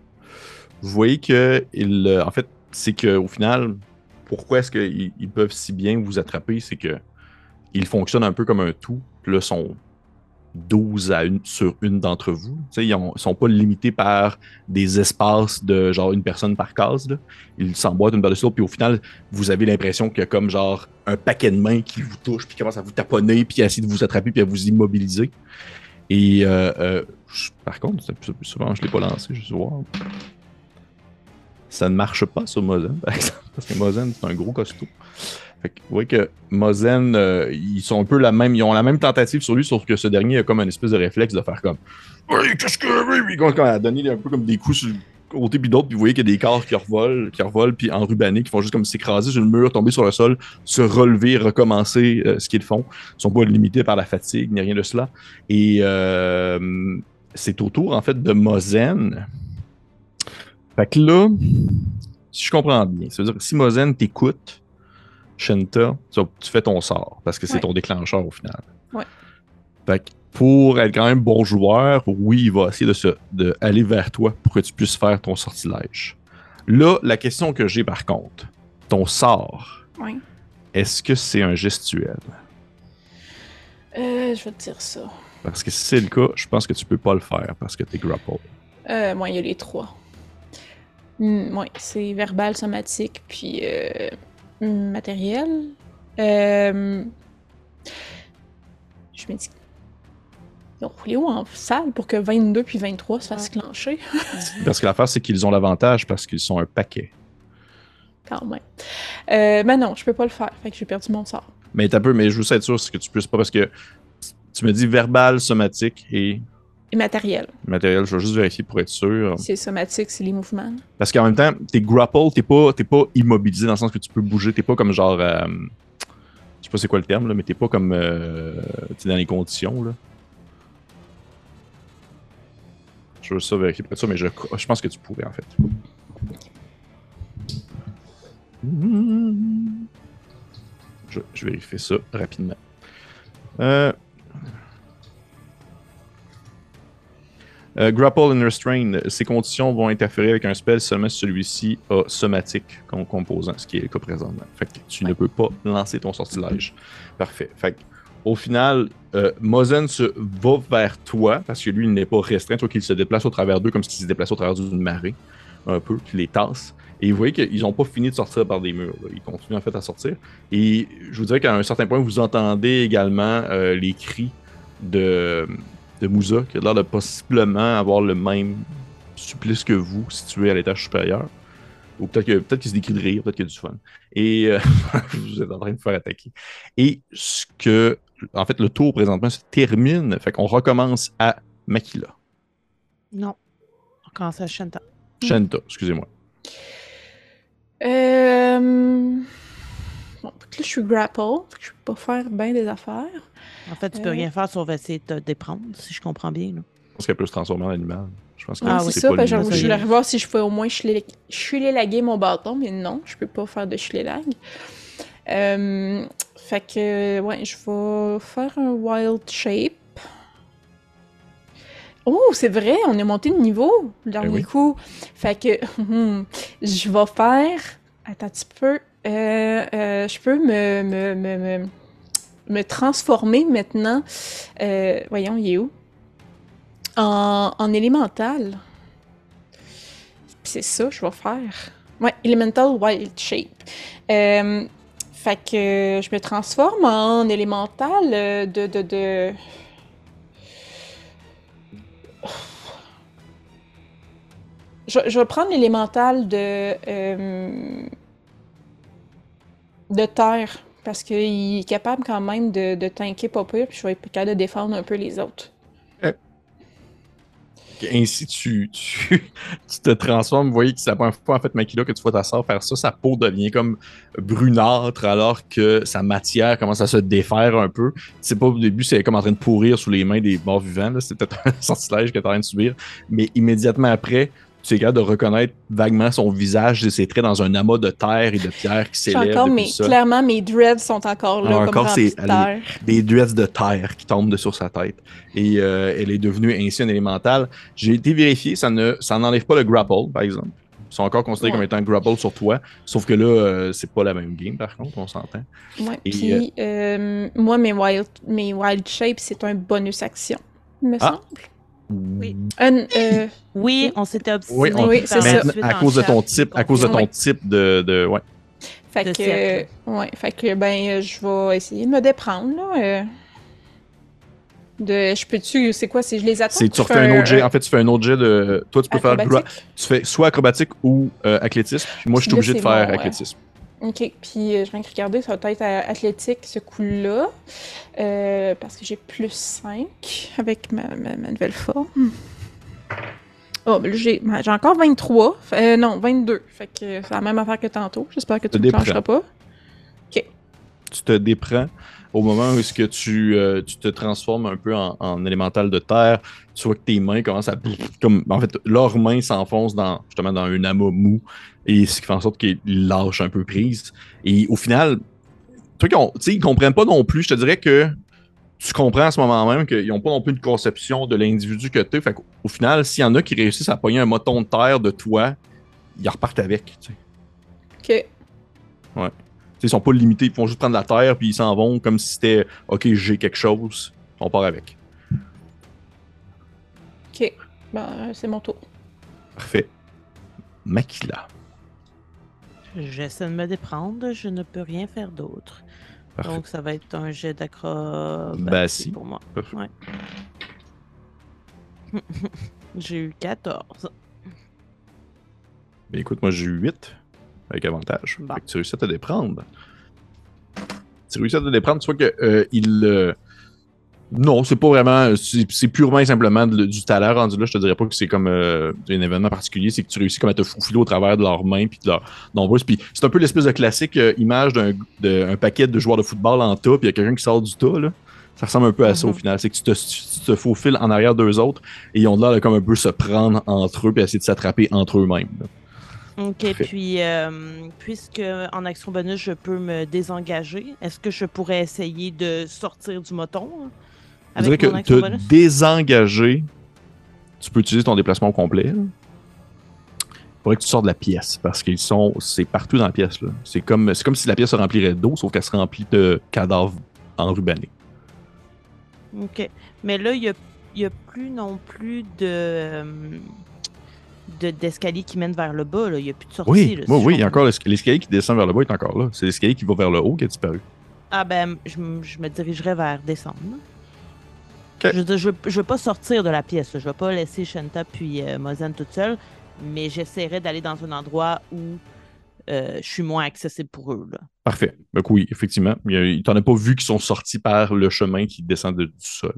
Vous voyez que, il, euh, en fait, c'est que au final, pourquoi est-ce qu'ils ils peuvent si bien vous attraper, c'est que ils fonctionnent un peu comme un tout. Puis là, sont 12 à une, sur une d'entre vous. Ils ne sont pas limités par des espaces de genre une personne par case. Ils s'emboîtent une par-dessus l'autre, puis au final, vous avez l'impression qu'il y a comme genre un paquet de mains qui vous touche, puis commence à vous taponner, puis à essayer de vous attraper, puis à vous immobiliser. Et euh, euh, par contre, souvent, je ne l'ai pas lancé, je vais voir. Ça ne marche pas sur Mozen, par exemple, parce que Mozen, c'est un gros costaud. Fait que vous voyez que Mozen, euh, ils sont un peu la même, ils ont la même tentative sur lui, sauf que ce dernier a comme un espèce de réflexe de faire comme Hey, qu'est-ce que. oui, Comme à donner un peu comme des coups sur le côté puis d'autres, puis vous voyez qu'il y a des corps qui revolent, qui revolent, puis qui font juste comme s'écraser sur le mur, tomber sur le sol, se relever, recommencer euh, ce qu'ils font. Ils sont pas limités par la fatigue, ni rien de cela. Et euh, c'est au tour, en fait, de Mozen. Fait que là, si je comprends bien, ça veut dire que si Mozen t'écoute, Shenta, tu, fais ton sort, parce que c'est Ouais. ton déclencheur au final. Ouais. Fait que pour être quand même bon joueur, oui, il va essayer de, se, de aller vers toi pour que tu puisses faire ton sortilège. Là, la question que j'ai par contre, ton sort, est-ce que c'est un gestuel? Euh, je vais te dire ça. Parce que si c'est le cas, je pense que tu peux pas le faire parce que t'es grapple. Euh, moi, il y a les trois. Hmm, ouais, c'est verbal, somatique, puis euh, matériel. Euh, je me dis. Ils ont roulé où en salle pour que 22 puis 23 se fassent clencher? Parce que l'affaire, c'est qu'ils ont l'avantage parce qu'ils sont un paquet. Quand même. Euh, ben non, je peux pas le faire. Fait que j'ai perdu mon sort. Mais t'as peu, mais je veux être sûr c'est que tu puisses pas parce que tu me dis verbal, somatique et Et matériel. matériel. Je vais juste vérifier pour être sûr. C'est somatique, c'est les mouvements. Parce qu'en même temps, t'es grapple, t'es pas, t'es pas immobilisé dans le sens que tu peux bouger. T'es pas comme genre. euh, je sais pas c'est quoi le terme, là, mais t'es pas comme. Euh, t'es dans les conditions. Là. Je veux ça vérifier pour être sûr, mais je, je pense que tu pourrais en fait. Je, je vérifie ça rapidement. Euh, Euh, grapple and restrain, ces conditions vont interférer avec un spell seulement si celui-ci a somatique comme composant, ce qui est le cas présentement. Fait que tu ne peux pas lancer ton sortilège. Parfait. Fait que, au final, euh, Mozen se va vers toi parce que lui, il n'est pas restreint, toi qu'il se déplace au travers d'eux comme s'il se déplaçait au travers d'une marée, un peu, qui les tasse. Et vous voyez qu'ils n'ont pas fini de sortir par des murs. là. Ils continuent en fait à sortir. Et je vous dirais qu'à un certain point, vous entendez également euh, les cris de de Moussa, qui a l'air de possiblement avoir le même supplice que vous, situé à l'étage supérieur. Ou peut-être que peut-être qu'il se décrit de rire, peut-être qu'il y a du fun. Et euh, vous êtes en train de vous faire attaquer. Et ce que. En fait, le tour présentement se termine. Fait qu'on recommence à Makila. Non. On commence à Shanta. Shanta, excusez-moi. Euh... Bon, là, je suis grapple, fait que je peux pas faire bien des affaires. En fait, tu peux Euh. rien faire sauf essayer de te déprendre, si je comprends bien. là. Je pense qu'elle peut se transformer en animal. Je pense que Ah c'est ça, pas parce que je voulais voir si je pouvais au moins laguer mon bâton, mais non, je peux pas faire de lag. Euh, fait que, ouais, je vais faire un wild shape. Oh, c'est vrai, on est monté de niveau le dernier oui. coup. Fait que, je vais faire. Attends un petit peu. Euh, euh, je peux me, me, me, me, me transformer maintenant. Euh, voyons, il est où? En, en élémental. C'est ça je vais faire. Ouais, Elemental Wild Shape. Euh, fait que je me transforme en élémental euh, de, de, de... Je, je vais prendre l'élémental de... de terre. Parce qu'il est capable quand même de, de tanker pas pire, puis je vais être capable de défendre un peu les autres. Ainsi, tu, te transformes. Vous voyez que c'est la première fois, en fait, Makila, que tu vois ta soeur faire ça. Sa peau devient comme brunâtre alors que sa matière commence à se défaire un peu. C'est pas au début, c'est comme en train de pourrir sous les mains des morts vivants. C'est peut-être un sortilège que tu es en train de subir. Mais immédiatement après, tu es capable de reconnaître vaguement son visage et ses traits dans un amas de terre et de pierre qui s'élève encore, mais ça. clairement, mes dreads sont encore là, Ah, encore, c'est- des dreads de terre qui tombent de sur sa tête. Et euh, elle est devenue ainsi un élémental. J'ai été vérifié, ça ne ça n'enlève pas le grapple, par exemple. Ils sont encore considérés Ouais. comme étant grapple sur toi. Sauf que là, euh, c'est pas la même game, par contre, on s'entend. Ouais, puis euh, moi, mes wild, mes wild shapes, c'est un bonus action, me Ah. semble. Oui. Un, euh, Oui, on s'était obstiné. Oui, on- Oui, c'est ça. À cause de ton type, à cause de ton type de, de ouais. fait De que, ouais, fait que, ben, euh, je vais essayer de me déprendre, là. euh, de, je peux-tu, c'est quoi, si je les attends? C'est tu refais un autre jet. En fait, tu fais un autre jet de. Toi, tu peux faire. gra- Tu fais soit acrobatique ou euh, athlétisme. Puis moi, je suis obligé de faire mon, athlétisme. Ok, puis euh, je viens de regarder, ça va être euh, athlétique ce coup-là, euh, parce que j'ai plus 5 avec ma, ma, ma nouvelle forme. Oh, ben là, j'ai j'ai encore 23. Fait- euh, non, 22. Fait que c'est la même affaire que tantôt. J'espère que tu Te ne déprends. plancheras pas. tu te déprends au moment où est-ce que tu, euh, tu te transformes un peu en, en élémental de terre, tu vois que tes mains commencent à comme en fait leurs mains s'enfoncent dans justement dans un amas mou et ce qui fait en sorte qu'ils lâchent un peu prise et au final truc tu sais ils comprennent pas non plus je te dirais que tu comprends à ce moment même qu'ils n'ont pas non plus une conception de l'individu que tu es. Fait qu'au au final, s'il y en a qui réussissent à pogner un moton de terre de toi, ils repartent avec. Ok. T'sais, ils sont pas limités, ils font juste prendre la terre puis ils s'en vont comme si c'était OK, j'ai quelque chose, on part avec. Ok. Ben, c'est mon tour. Parfait. Makila. J'essaie de me déprendre, je ne peux rien faire d'autre. Parfait. Donc, ça va être un jet d'acrobatie Bah, si. pour moi. Ouais. J'ai eu 14. Ben, écoute, moi j'ai eu 8 avec avantage. Bon. Fait que tu réussis à te déprendre. Tu réussis à te déprendre, tu vois que euh, il. euh, Non, c'est pas vraiment. C'est purement et simplement de- du talent rendu là. Je te dirais pas que c'est comme euh, un événement particulier. C'est que tu réussis comme à te faufiler au travers de leurs mains puis de leurs nombreuses. Puis c'est un peu l'espèce de classique euh, image d'un paquet de joueurs de football en tas, puis il y a quelqu'un qui sort du tas. Là. Ça ressemble un peu à ça au Mhm. final. C'est que tu te, tu te faufiles en arrière d'eux autres et ils ont l'air de comme un peu se prendre entre eux puis essayer de s'attraper entre eux-mêmes. Ok, Parfait. puis euh, puisque en action bonus, je peux me désengager, est-ce que je pourrais essayer de sortir du moton hein, Je dirais avec mon que te bonus? désengager, tu peux utiliser ton déplacement au complet. là. Il faudrait que tu sors de la pièce parce qu'ils sont. C'est partout dans la pièce. là. C'est comme, c'est comme si la pièce se remplirait d'eau, sauf qu'elle se remplit de cadavres enrubannés. Ok, mais là, il n'y a, il y a plus non plus de euh, de- d'escalier qui mène vers le bas. là. Il n'y a plus de sortie. Oui, là, si oui, il y a encore l'esca- l'escalier qui descend vers le bas est encore là. C'est l'escalier qui va vers le haut qui a disparu. Ah ben, je, me dirigerai vers descendre. Je, veux dire, je, je veux pas sortir de la pièce. Je veux pas laisser Shanta puis euh, Mozen toute seule, mais j'essaierai d'aller dans un endroit où euh, je suis moins accessible pour eux. Là. Parfait. Donc oui, effectivement. Il y a- il t'en a pas vu qui sont sortis par le chemin qui descend de- du sol.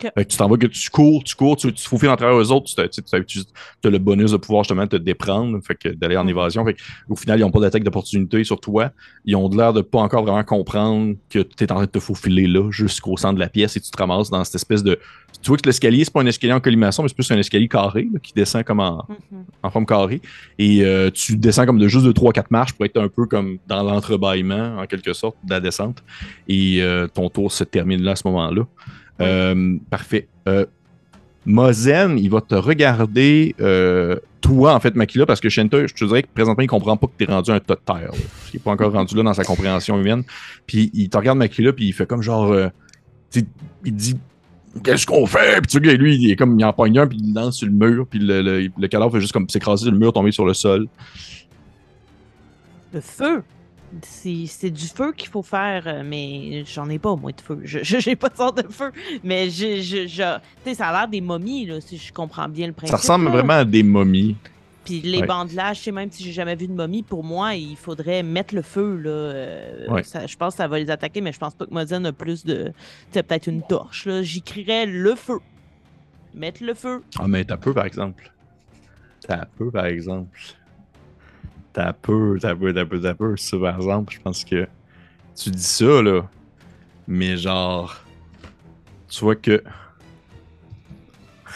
Fait que tu t'en vas que tu cours, tu cours, tu, tu te faufiles en travers eux autres, tu as le bonus de pouvoir justement te déprendre, fait que d'aller en Mhm. évasion. Fait que, au final, ils n'ont pas d'attaque d'opportunité sur toi. Ils ont l'air de pas encore vraiment comprendre que tu es en train de te faufiler là, jusqu'au centre de la pièce et tu te ramasses dans cette espèce de. Tu vois que l'escalier, c'est pas un escalier en collimation, mais c'est plus un escalier carré là, qui descend comme en, en forme carrée. Et euh, tu descends comme de juste de 3-4 marches pour être un peu comme dans l'entrebâillement, en quelque sorte, de la descente. Et euh, ton tour se termine là à ce moment-là. Euh, parfait. Euh, Mozen, il va te regarder, euh, toi, en fait, Makila, parce que Shenta, je te dirais que présentement, il comprend pas que tu es rendu un tas de terre. Il n'est pas encore rendu là dans sa compréhension humaine. Puis il te regarde, Makila, puis il fait comme genre. euh, tu sais, il dit Qu'est-ce qu'on fait Puis tu vois, lui, il est comme il en pogne un, puis il lance sur le mur, puis le, le, le cadavre fait juste comme s'écraser sur le mur, tomber sur le sol. Le feu. C'est du feu qu'il faut faire, euh, mais j'en ai pas, moi, de feu. Je j'ai pas de sorte de feu. Mais je, je, ça a l'air des momies, là, si je comprends bien le principe. Ça ressemble là. vraiment à des momies. Puis les Ouais. bandelages, je sais même si j'ai jamais vu de momie, pour moi, il faudrait mettre le feu. Là. euh, Ouais. ça- je pense que ça va les attaquer, mais je pense pas que Mozen a plus de. Tu peut-être une torche. là. J'écrirais le feu. Mettre le feu. Ah, mais t'as peu, par exemple. T'as peu, par exemple. T'as peu, t'as peu, t'as peu, t'as peu. Ça, par exemple, je pense que tu dis ça, là. Mais genre, tu vois que.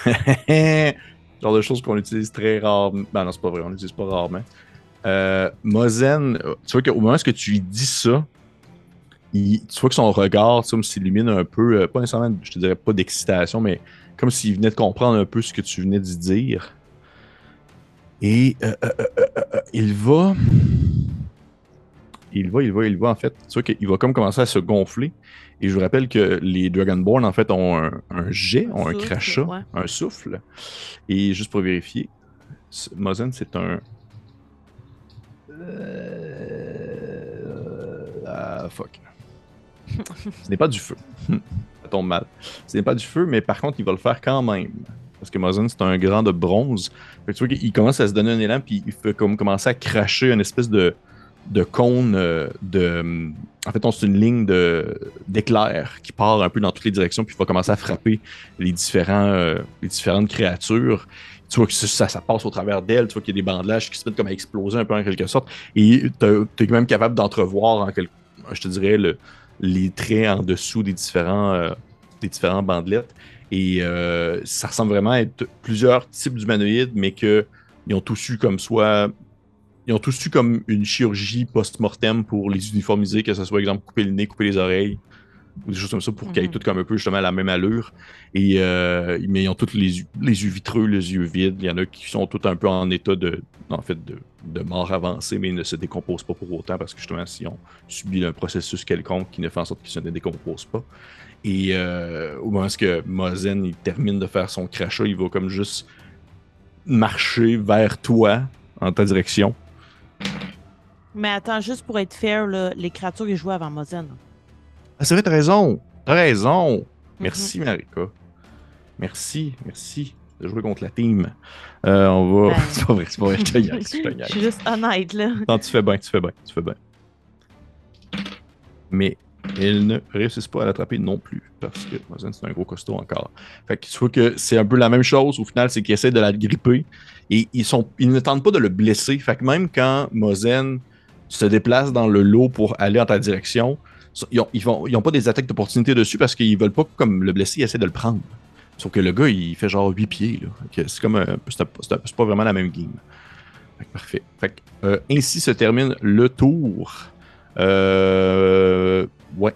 genre de choses qu'on utilise très rarement. Ben non, c'est pas vrai, on l'utilise pas rarement. Euh, Mozen, tu vois qu'au moment où tu lui dis ça, tu vois que son regard, s'illumine un peu, euh, pas nécessairement, je te dirais pas d'excitation, mais comme s'il venait de comprendre un peu ce que tu venais d'y dire. Et euh, euh, euh, il va. Il va, il va, il va, en fait. Tu vois qu'il va comme commencer à se gonfler. Et je vous rappelle que les Dragonborn, en fait, ont un, un jet, Un ont un crachat, ouais. un souffle. Et juste pour vérifier, Mozen, c'est un. Ah, fuck. Ce n'est pas du feu. Ça tombe mal. Ce n'est pas du feu, mais par contre, il va le faire quand même. Parce que Mozen, c'est un grand de bronze. Fait tu vois qu'il commence à se donner un élan, puis il fait comme commencer à cracher une espèce de, de cône euh, de. En fait, on- c'est une ligne d'éclair qui part un peu dans toutes les directions, puis il va commencer à frapper les, différents, euh, les différentes créatures. Tu vois que ça, passe au travers d'elle, tu vois qu'il y a des bandelages qui se mettent comme à exploser un peu en quelque sorte. Et tu es même capable d'entrevoir, en je te dirais, le, les traits en dessous des différents, euh, des différents bandelettes. Et euh, ça ressemble vraiment à être plusieurs types d'humanoïdes, mais qu'ils ont tous eu comme soit. Ils ont tous eu comme une chirurgie post-mortem pour les uniformiser, que ce soit, exemple, couper le nez, couper les oreilles, ou des choses comme ça, pour qu'ils aient Mhm. tous comme un peu justement la même allure. Et, euh, mais ils ont tous les, yeux- les yeux vitreux, les yeux vides. Il y en a qui sont tous un peu en état de, en fait, de, de mort avancée, mais ils ne se décomposent pas pour autant parce que justement, s'ils ont subi un processus quelconque qui ne fait en sorte qu'ils se ne décomposent pas. Et euh, au moment où Mozen il termine de faire son crachat, il va comme juste marcher vers toi en ta direction. Mais attends, juste pour être fair, là, les créatures ils jouaient avant Mozen. Ah, c'est vrai, t'as raison. T'as raison. Mhm. Merci, Marika. Merci, merci de jouer contre la team. Euh, on va. Ben. c'est pas vrai, c'est pas vrai, je te gagne, je te Je gagne. suis juste honnête, là. Non, tu fais bien, tu fais bien, tu fais bien. Mais ils ne réussissent pas à l'attraper non plus, parce que Mozen, c'est un gros costaud encore. Fait que tu vois que c'est un peu la même chose, au final, c'est qu'ils essaient de la gripper, et ils, sont, ils ne tentent pas de le blesser. Fait que même quand Mozen se déplace dans le lot pour aller en ta direction, ils n'ont ils vont- ils ont pas des attaques d'opportunité dessus parce qu'ils veulent pas comme le blesser, ils essaient de le prendre. Sauf que le gars, il fait genre 8 pieds. C'est comme c'est pas vraiment la même game. Fait que parfait. Fait que, euh, ainsi se termine le tour. Euh, ouais.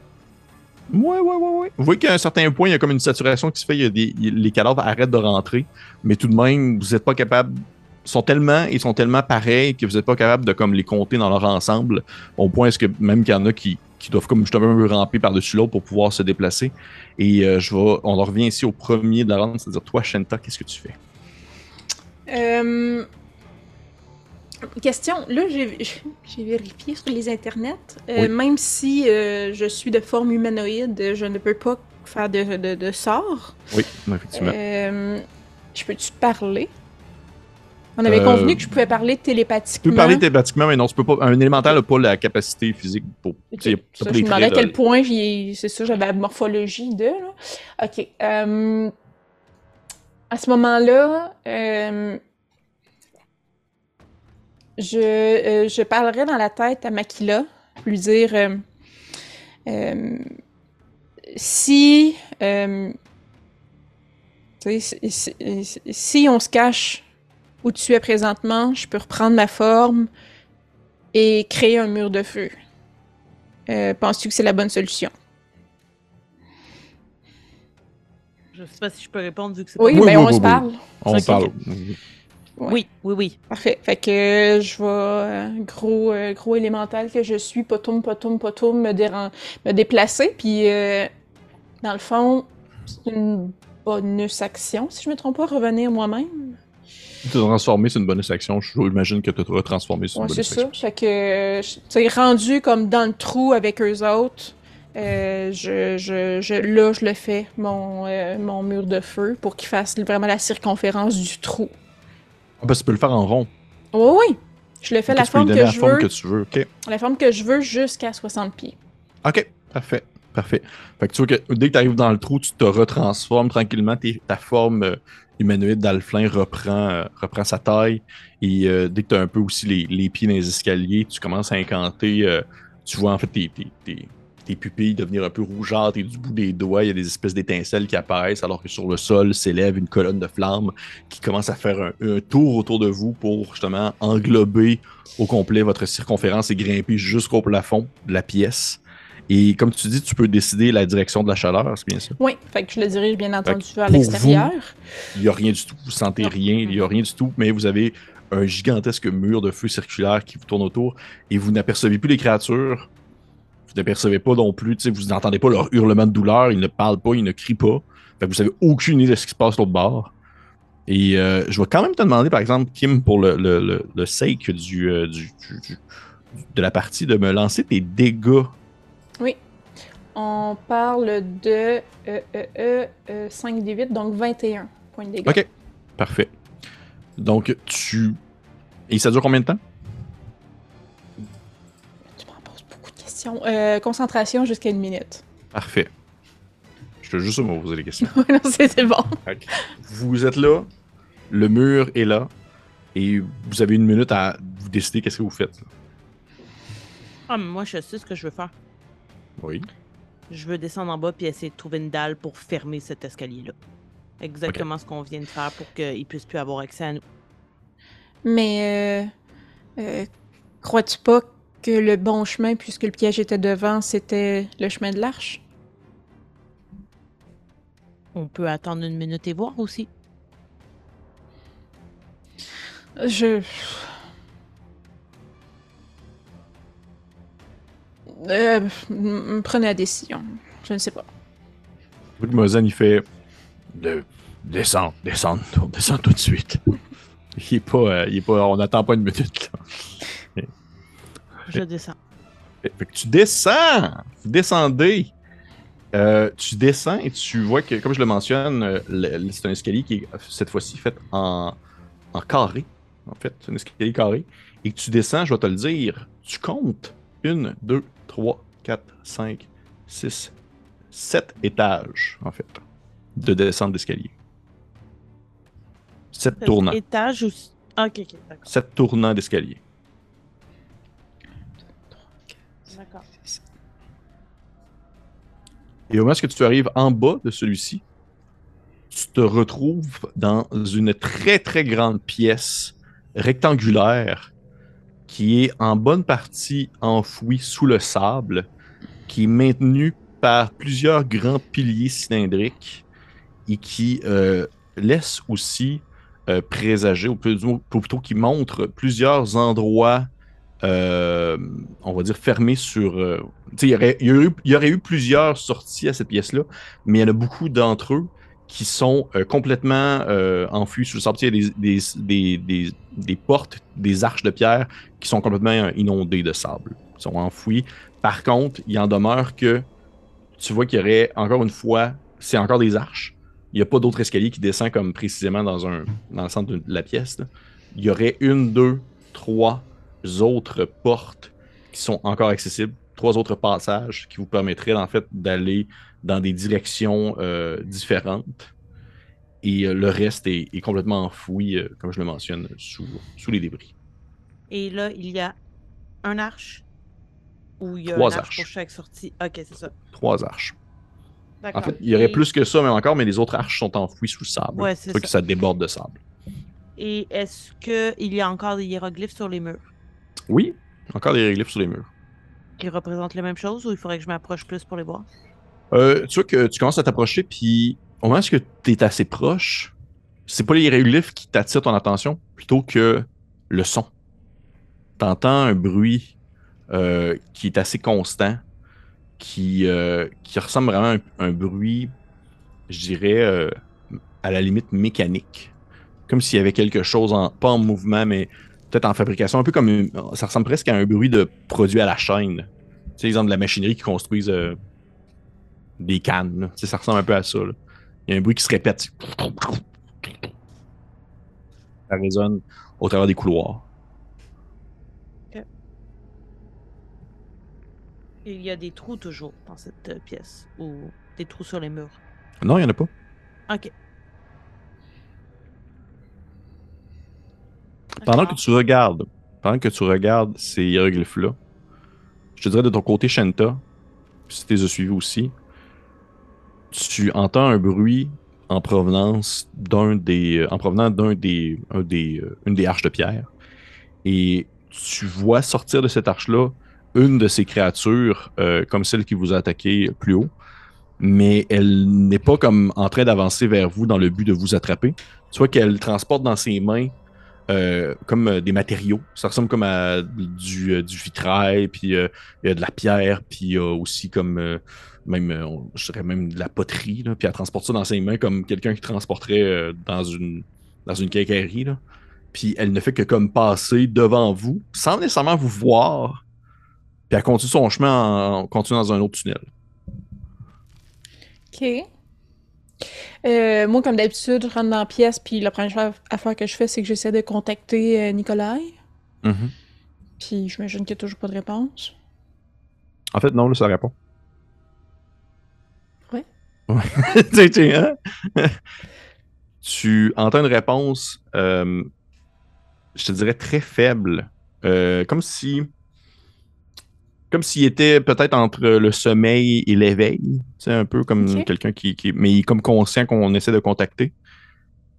Ouais, ouais, ouais, ouais. Vous voyez qu'à un certain point, il y a comme une saturation qui se fait. Les cadavres arrêtent de rentrer. Mais tout de même, vous n'êtes pas capable. Ils sont tellement, ils sont tellement pareils que vous n'êtes pas capable de comme les compter dans leur ensemble. Au point est-ce que même qu'il y en a qui, qui doivent comme justement un peu ramper par-dessus l'autre pour pouvoir se déplacer. Et euh, je vais, on en revient ici au premier de la ronde, c'est-à-dire toi, Shenta, qu'est-ce que tu fais? Euh, Question, là j'ai vérifié sur les internets, euh, Oui. même si je suis de forme humanoïde, je ne peux pas faire de, de, de sorts. Oui, effectivement. Je peux-tu parler? On avait Euh, convenu que je pouvais parler Tu télépathiquement. peux parler télépathiquement, mais non, tu peux pas. Un élémental n'a pas la capacité physique pour. Tu Ça, pas je me demandais à quel de- point c'est ça, j'avais la morphologie de. Là. Ok. euh, à ce moment-là, euh, je, euh, je parlerai dans la tête à Makila, lui dire euh, euh, si, euh, tu sais, si, si- si on se cache où tu es présentement, je peux reprendre ma forme et créer un mur de feu. Euh, Penses-tu que c'est la bonne solution? Je sais pas si je peux répondre vu que c'est Oui, Oui, mais oui, on oui, se oui. parle. On Ok. parle. Ouais. Oui, oui, oui. Parfait. Fait que euh, je vais, euh, gros, euh, gros élémental que je suis, potum, potum, potum, me, déran- me déplacer. Puis, euh, dans le fond, c'est une bonus action, si je me trompe pas, revenir moi-même. Te transformer, c'est une bonne action. J'imagine que tu te retransformer, c'est une Ouais, bonne c'est action. ça. Fait que, euh, je- tu sais, rendu comme dans le trou avec eux autres, euh, je, je, je, là, je le fais, mon, euh, mon mur de feu, pour qu'il fasse vraiment la circonférence du trou. Ah, ben, tu peux le faire en rond. Oui, oui. Je le fais la tu peux lui forme que la je forme veux. que tu veux. OK. La forme que je veux jusqu'à 60 pieds. OK. Parfait. Parfait. Fait que tu vois que dès que tu arrives dans le trou, tu te retransformes tranquillement. Ta forme euh, humanoïde d'Alflin reprend, euh, reprend sa taille. Et euh, dès que tu as un peu aussi les, les pieds dans les escaliers, tu commences à incanter. tu vois en fait tes, tes, tes- pupilles devenir un peu rougeâtres et du bout des doigts, il y a des espèces d'étincelles qui apparaissent alors que sur le sol s'élève une colonne de flammes qui commence à faire un tour autour de vous pour justement englober au complet votre circonférence et grimper jusqu'au plafond de la pièce. Et comme tu dis, tu peux décider la direction de la chaleur, c'est bien ça? Oui, fait que je le dirige bien entendu vers l'extérieur. Il n'y a rien du tout, vous sentez rien, il n'y a rien du tout, mais vous avez un gigantesque mur de feu circulaire qui vous tourne autour et vous n'apercevez plus les créatures. Vous n'apercevez pas non plus, tu sais, vous n'entendez pas leur hurlement de douleur, ils ne parlent pas, ils ne crient pas. Fait que vous avez aucune idée de ce qui se passe l'autre bord. Et euh, je vais quand même te demander, par exemple, Kim, pour le, le, le, le sake du, euh, du- du- du- de la partie, de me lancer tes dégâts. On parle de euh, euh, euh, euh, 5 d 8, donc 21 points de dégâts. Ok, parfait. Donc, tu. Et ça dure combien de temps? Tu m'en poses beaucoup de questions. Euh, concentration jusqu'à une minute. Parfait. Je te juste me poser des questions. non, c'était bon. vous êtes là, le mur est là, et vous avez une minute à vous décider qu'est-ce que vous faites. Ah, mais moi, je sais ce que je veux faire. Oui. Je veux descendre en bas puis essayer de trouver une dalle pour fermer cet escalier-là. Exactement ce qu'on vient de faire pour qu'ils puissent plus avoir accès à nous. Mais euh, euh, crois-tu pas que le bon chemin, puisque le piège était devant, c'était le chemin de l'arche? On peut attendre une minute et voir aussi. Je. Euh, prenez la décision. Je ne sais pas. Mozan, il fait. De... Descends, descends, descends tout de suite. Il est pas. euh, il est pas on n'attend pas une minute, là. Je descends. Fait fait que tu descends! Vous descendez! Euh, tu descends et tu vois que, comme je le mentionne, euh, c'est un escalier qui est cette fois-ci fait en, en carré. En fait, c'est un escalier carré. Et que tu descends, je vais te le dire, tu comptes une, deux, trois, quatre, cinq, six, sept étages, en fait, de descente d'escalier. Sept tournants. Étage ou. Ah, ok, ok, d'accord. Sept tournants d'escalier. D'accord. Et au moment où tu arrives en bas de celui-ci, tu te retrouves dans une très très grande pièce rectangulaire qui est en bonne partie enfouie sous le sable, qui est maintenue par plusieurs grands piliers cylindriques et qui euh, laisse aussi euh, présager, ou plutôt, qui montre plusieurs endroits, euh, on va dire, fermés sur, il y aurait eu plusieurs sorties à cette pièce-là, mais il y en a beaucoup d'entre eux qui sont euh, complètement euh, enfouis sous le sable. Il y a des, portes, des arches de pierre qui sont complètement euh, inondées de sable, Ils sont enfouis. Par contre, il en demeure que tu vois qu'il y aurait, encore une fois, c'est encore des arches. Il n'y a pas d'autre escalier qui descend comme précisément dans, un, dans le centre de la pièce. Il y aurait une, deux, trois autres portes qui sont encore accessibles, trois autres passages qui vous permettraient en fait d'aller dans des directions euh, différentes. Et euh, le reste est, est complètement enfoui, euh, comme je le mentionne, sous, sous les débris. Et là, il y a un arche. Ou il y a Trois un arche pour arches. chaque sortie? Ok, c'est ça. Trois arches. En fait, il y aurait Et- plus que ça, même encore, mais les autres arches sont enfouies sous le sable. Ouais, c'est Faut que ça. ça déborde de sable. Et est-ce qu'il y a encore des hiéroglyphes sur les murs? Oui, encore des reliefs sur les murs. Qui représentent les mêmes choses ou il faudrait que je m'approche plus pour les voir? Euh, tu vois que tu commences à t'approcher, puis au moment où tu es assez proche, c'est pas les hiéroglyphes qui t'attirent ton attention, plutôt que le son. T'entends un bruit euh, qui est assez constant, qui, euh, qui ressemble vraiment à un, un bruit, je dirais, euh, à la limite mécanique. Comme s'il y avait quelque chose, en, pas en mouvement, mais peut-être en fabrication, un peu comme une- ça ressemble presque à un bruit de produit à la chaîne. Tu sais, exemple de la machinerie qui construisent euh, des cannes. là. Tu sais, ça ressemble un peu à ça. là. Il y a un bruit qui se répète. Ça résonne au travers des couloirs. Il y a des trous toujours dans cette euh, pièce ou des trous sur les murs? Non, il n'y en a pas. Ok. Pendant que tu regardes, pendant que tu regardes ces hiéroglyphes-là, je te dirais de ton côté, Shanta, si tu les as suivis aussi, tu entends un bruit en provenance d'un des, euh, en provenant d'un des, un des, euh, une des arches de pierre, et tu vois sortir de cette arche-là une de ces créatures, euh, comme celle qui vous a attaqué plus haut, mais elle n'est pas comme en train d'avancer vers vous dans le but de vous attraper. Tu vois qu'elle transporte dans ses mains euh, comme euh, des matériaux. Ça ressemble comme à du, euh, du vitrail, puis il y a de la pierre, puis il aussi comme même, je dirais même de la poterie, puis elle transporte ça dans ses mains comme quelqu'un qui transporterait dans une dans une quincaillerie. Puis elle ne fait que comme passer devant vous, sans nécessairement vous voir, puis elle continue son chemin en, en continuant dans un autre tunnel. OK. Euh, moi, comme d'habitude, je rentre dans la pièce, puis la première affaire que je fais, c'est que j'essaie de contacter euh, Nikolai. Puis j'imagine qu'il n'y a toujours pas de réponse. En fait, non, là, ça répond. Ouais. Tu- hein? tu entends une réponse, euh, je te dirais très faible, euh, comme si, comme s'il était peut-être entre le sommeil et l'éveil, tu sais, un peu comme quelqu'un qui, qui, mais il est comme conscient qu'on essaie de contacter.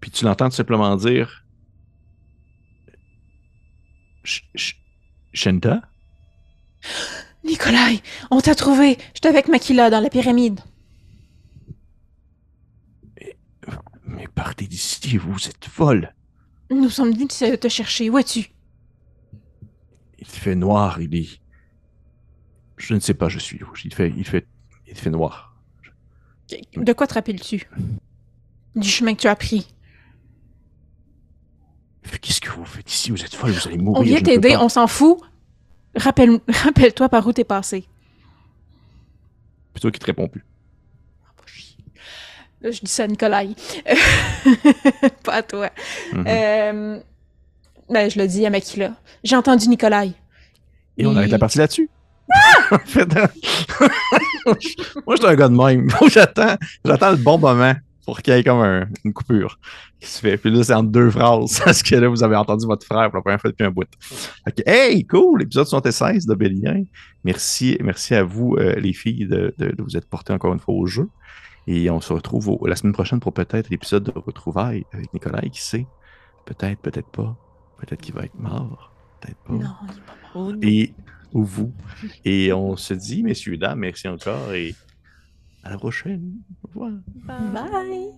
Puis tu l'entends tout simplement dire, Shenta? Nikolai, on t'a trouvé! J'étais avec Makila dans la pyramide. Mais partez d'ici, vous êtes folle. Nous sommes venus te, te chercher. Où es-tu? Il fait noir, il est. Je ne sais pas, je suis où. Il fait, il fait, il fait noir. De quoi te rappelles-tu? Du chemin que tu as pris. Qu'est-ce que vous faites ici? Vous êtes folle, vous allez mourir. On vient t'aider, on s'en fout. Rappelle, rappelle-toi par où t'es passé. Plutôt qu'il te répond plus. Là, je dis ça à Nikolai. Pas à toi. Mhm. Euh, ben, je le dis à Makila. J'ai entendu Nikolai. Et on il- arrête la partie là-dessus? En fait, Moi, je suis un gars de même. J'attends, j'attends le bon moment pour qu'il y ait comme un- une coupure qui se fait. Puis là, c'est en deux phrases. Parce que là, vous avez entendu votre frère pour la première fois depuis un bout. Ok, Hey, cool! Épisode 76 de Bélien. Merci, merci à vous, euh, les filles, de, de- de vous être portées encore une fois au jeu. Et on se retrouve au- la semaine prochaine pour peut-être l'épisode de retrouvailles avec Nicolas, qui sait. Peut-être, peut-être pas. Peut-être qu'il va être mort. Peut-être pas. Non, il est pas mort. Oh. Et vous. Et on se dit, messieurs, dames, merci encore et à la prochaine. Au revoir. Bye. Bye.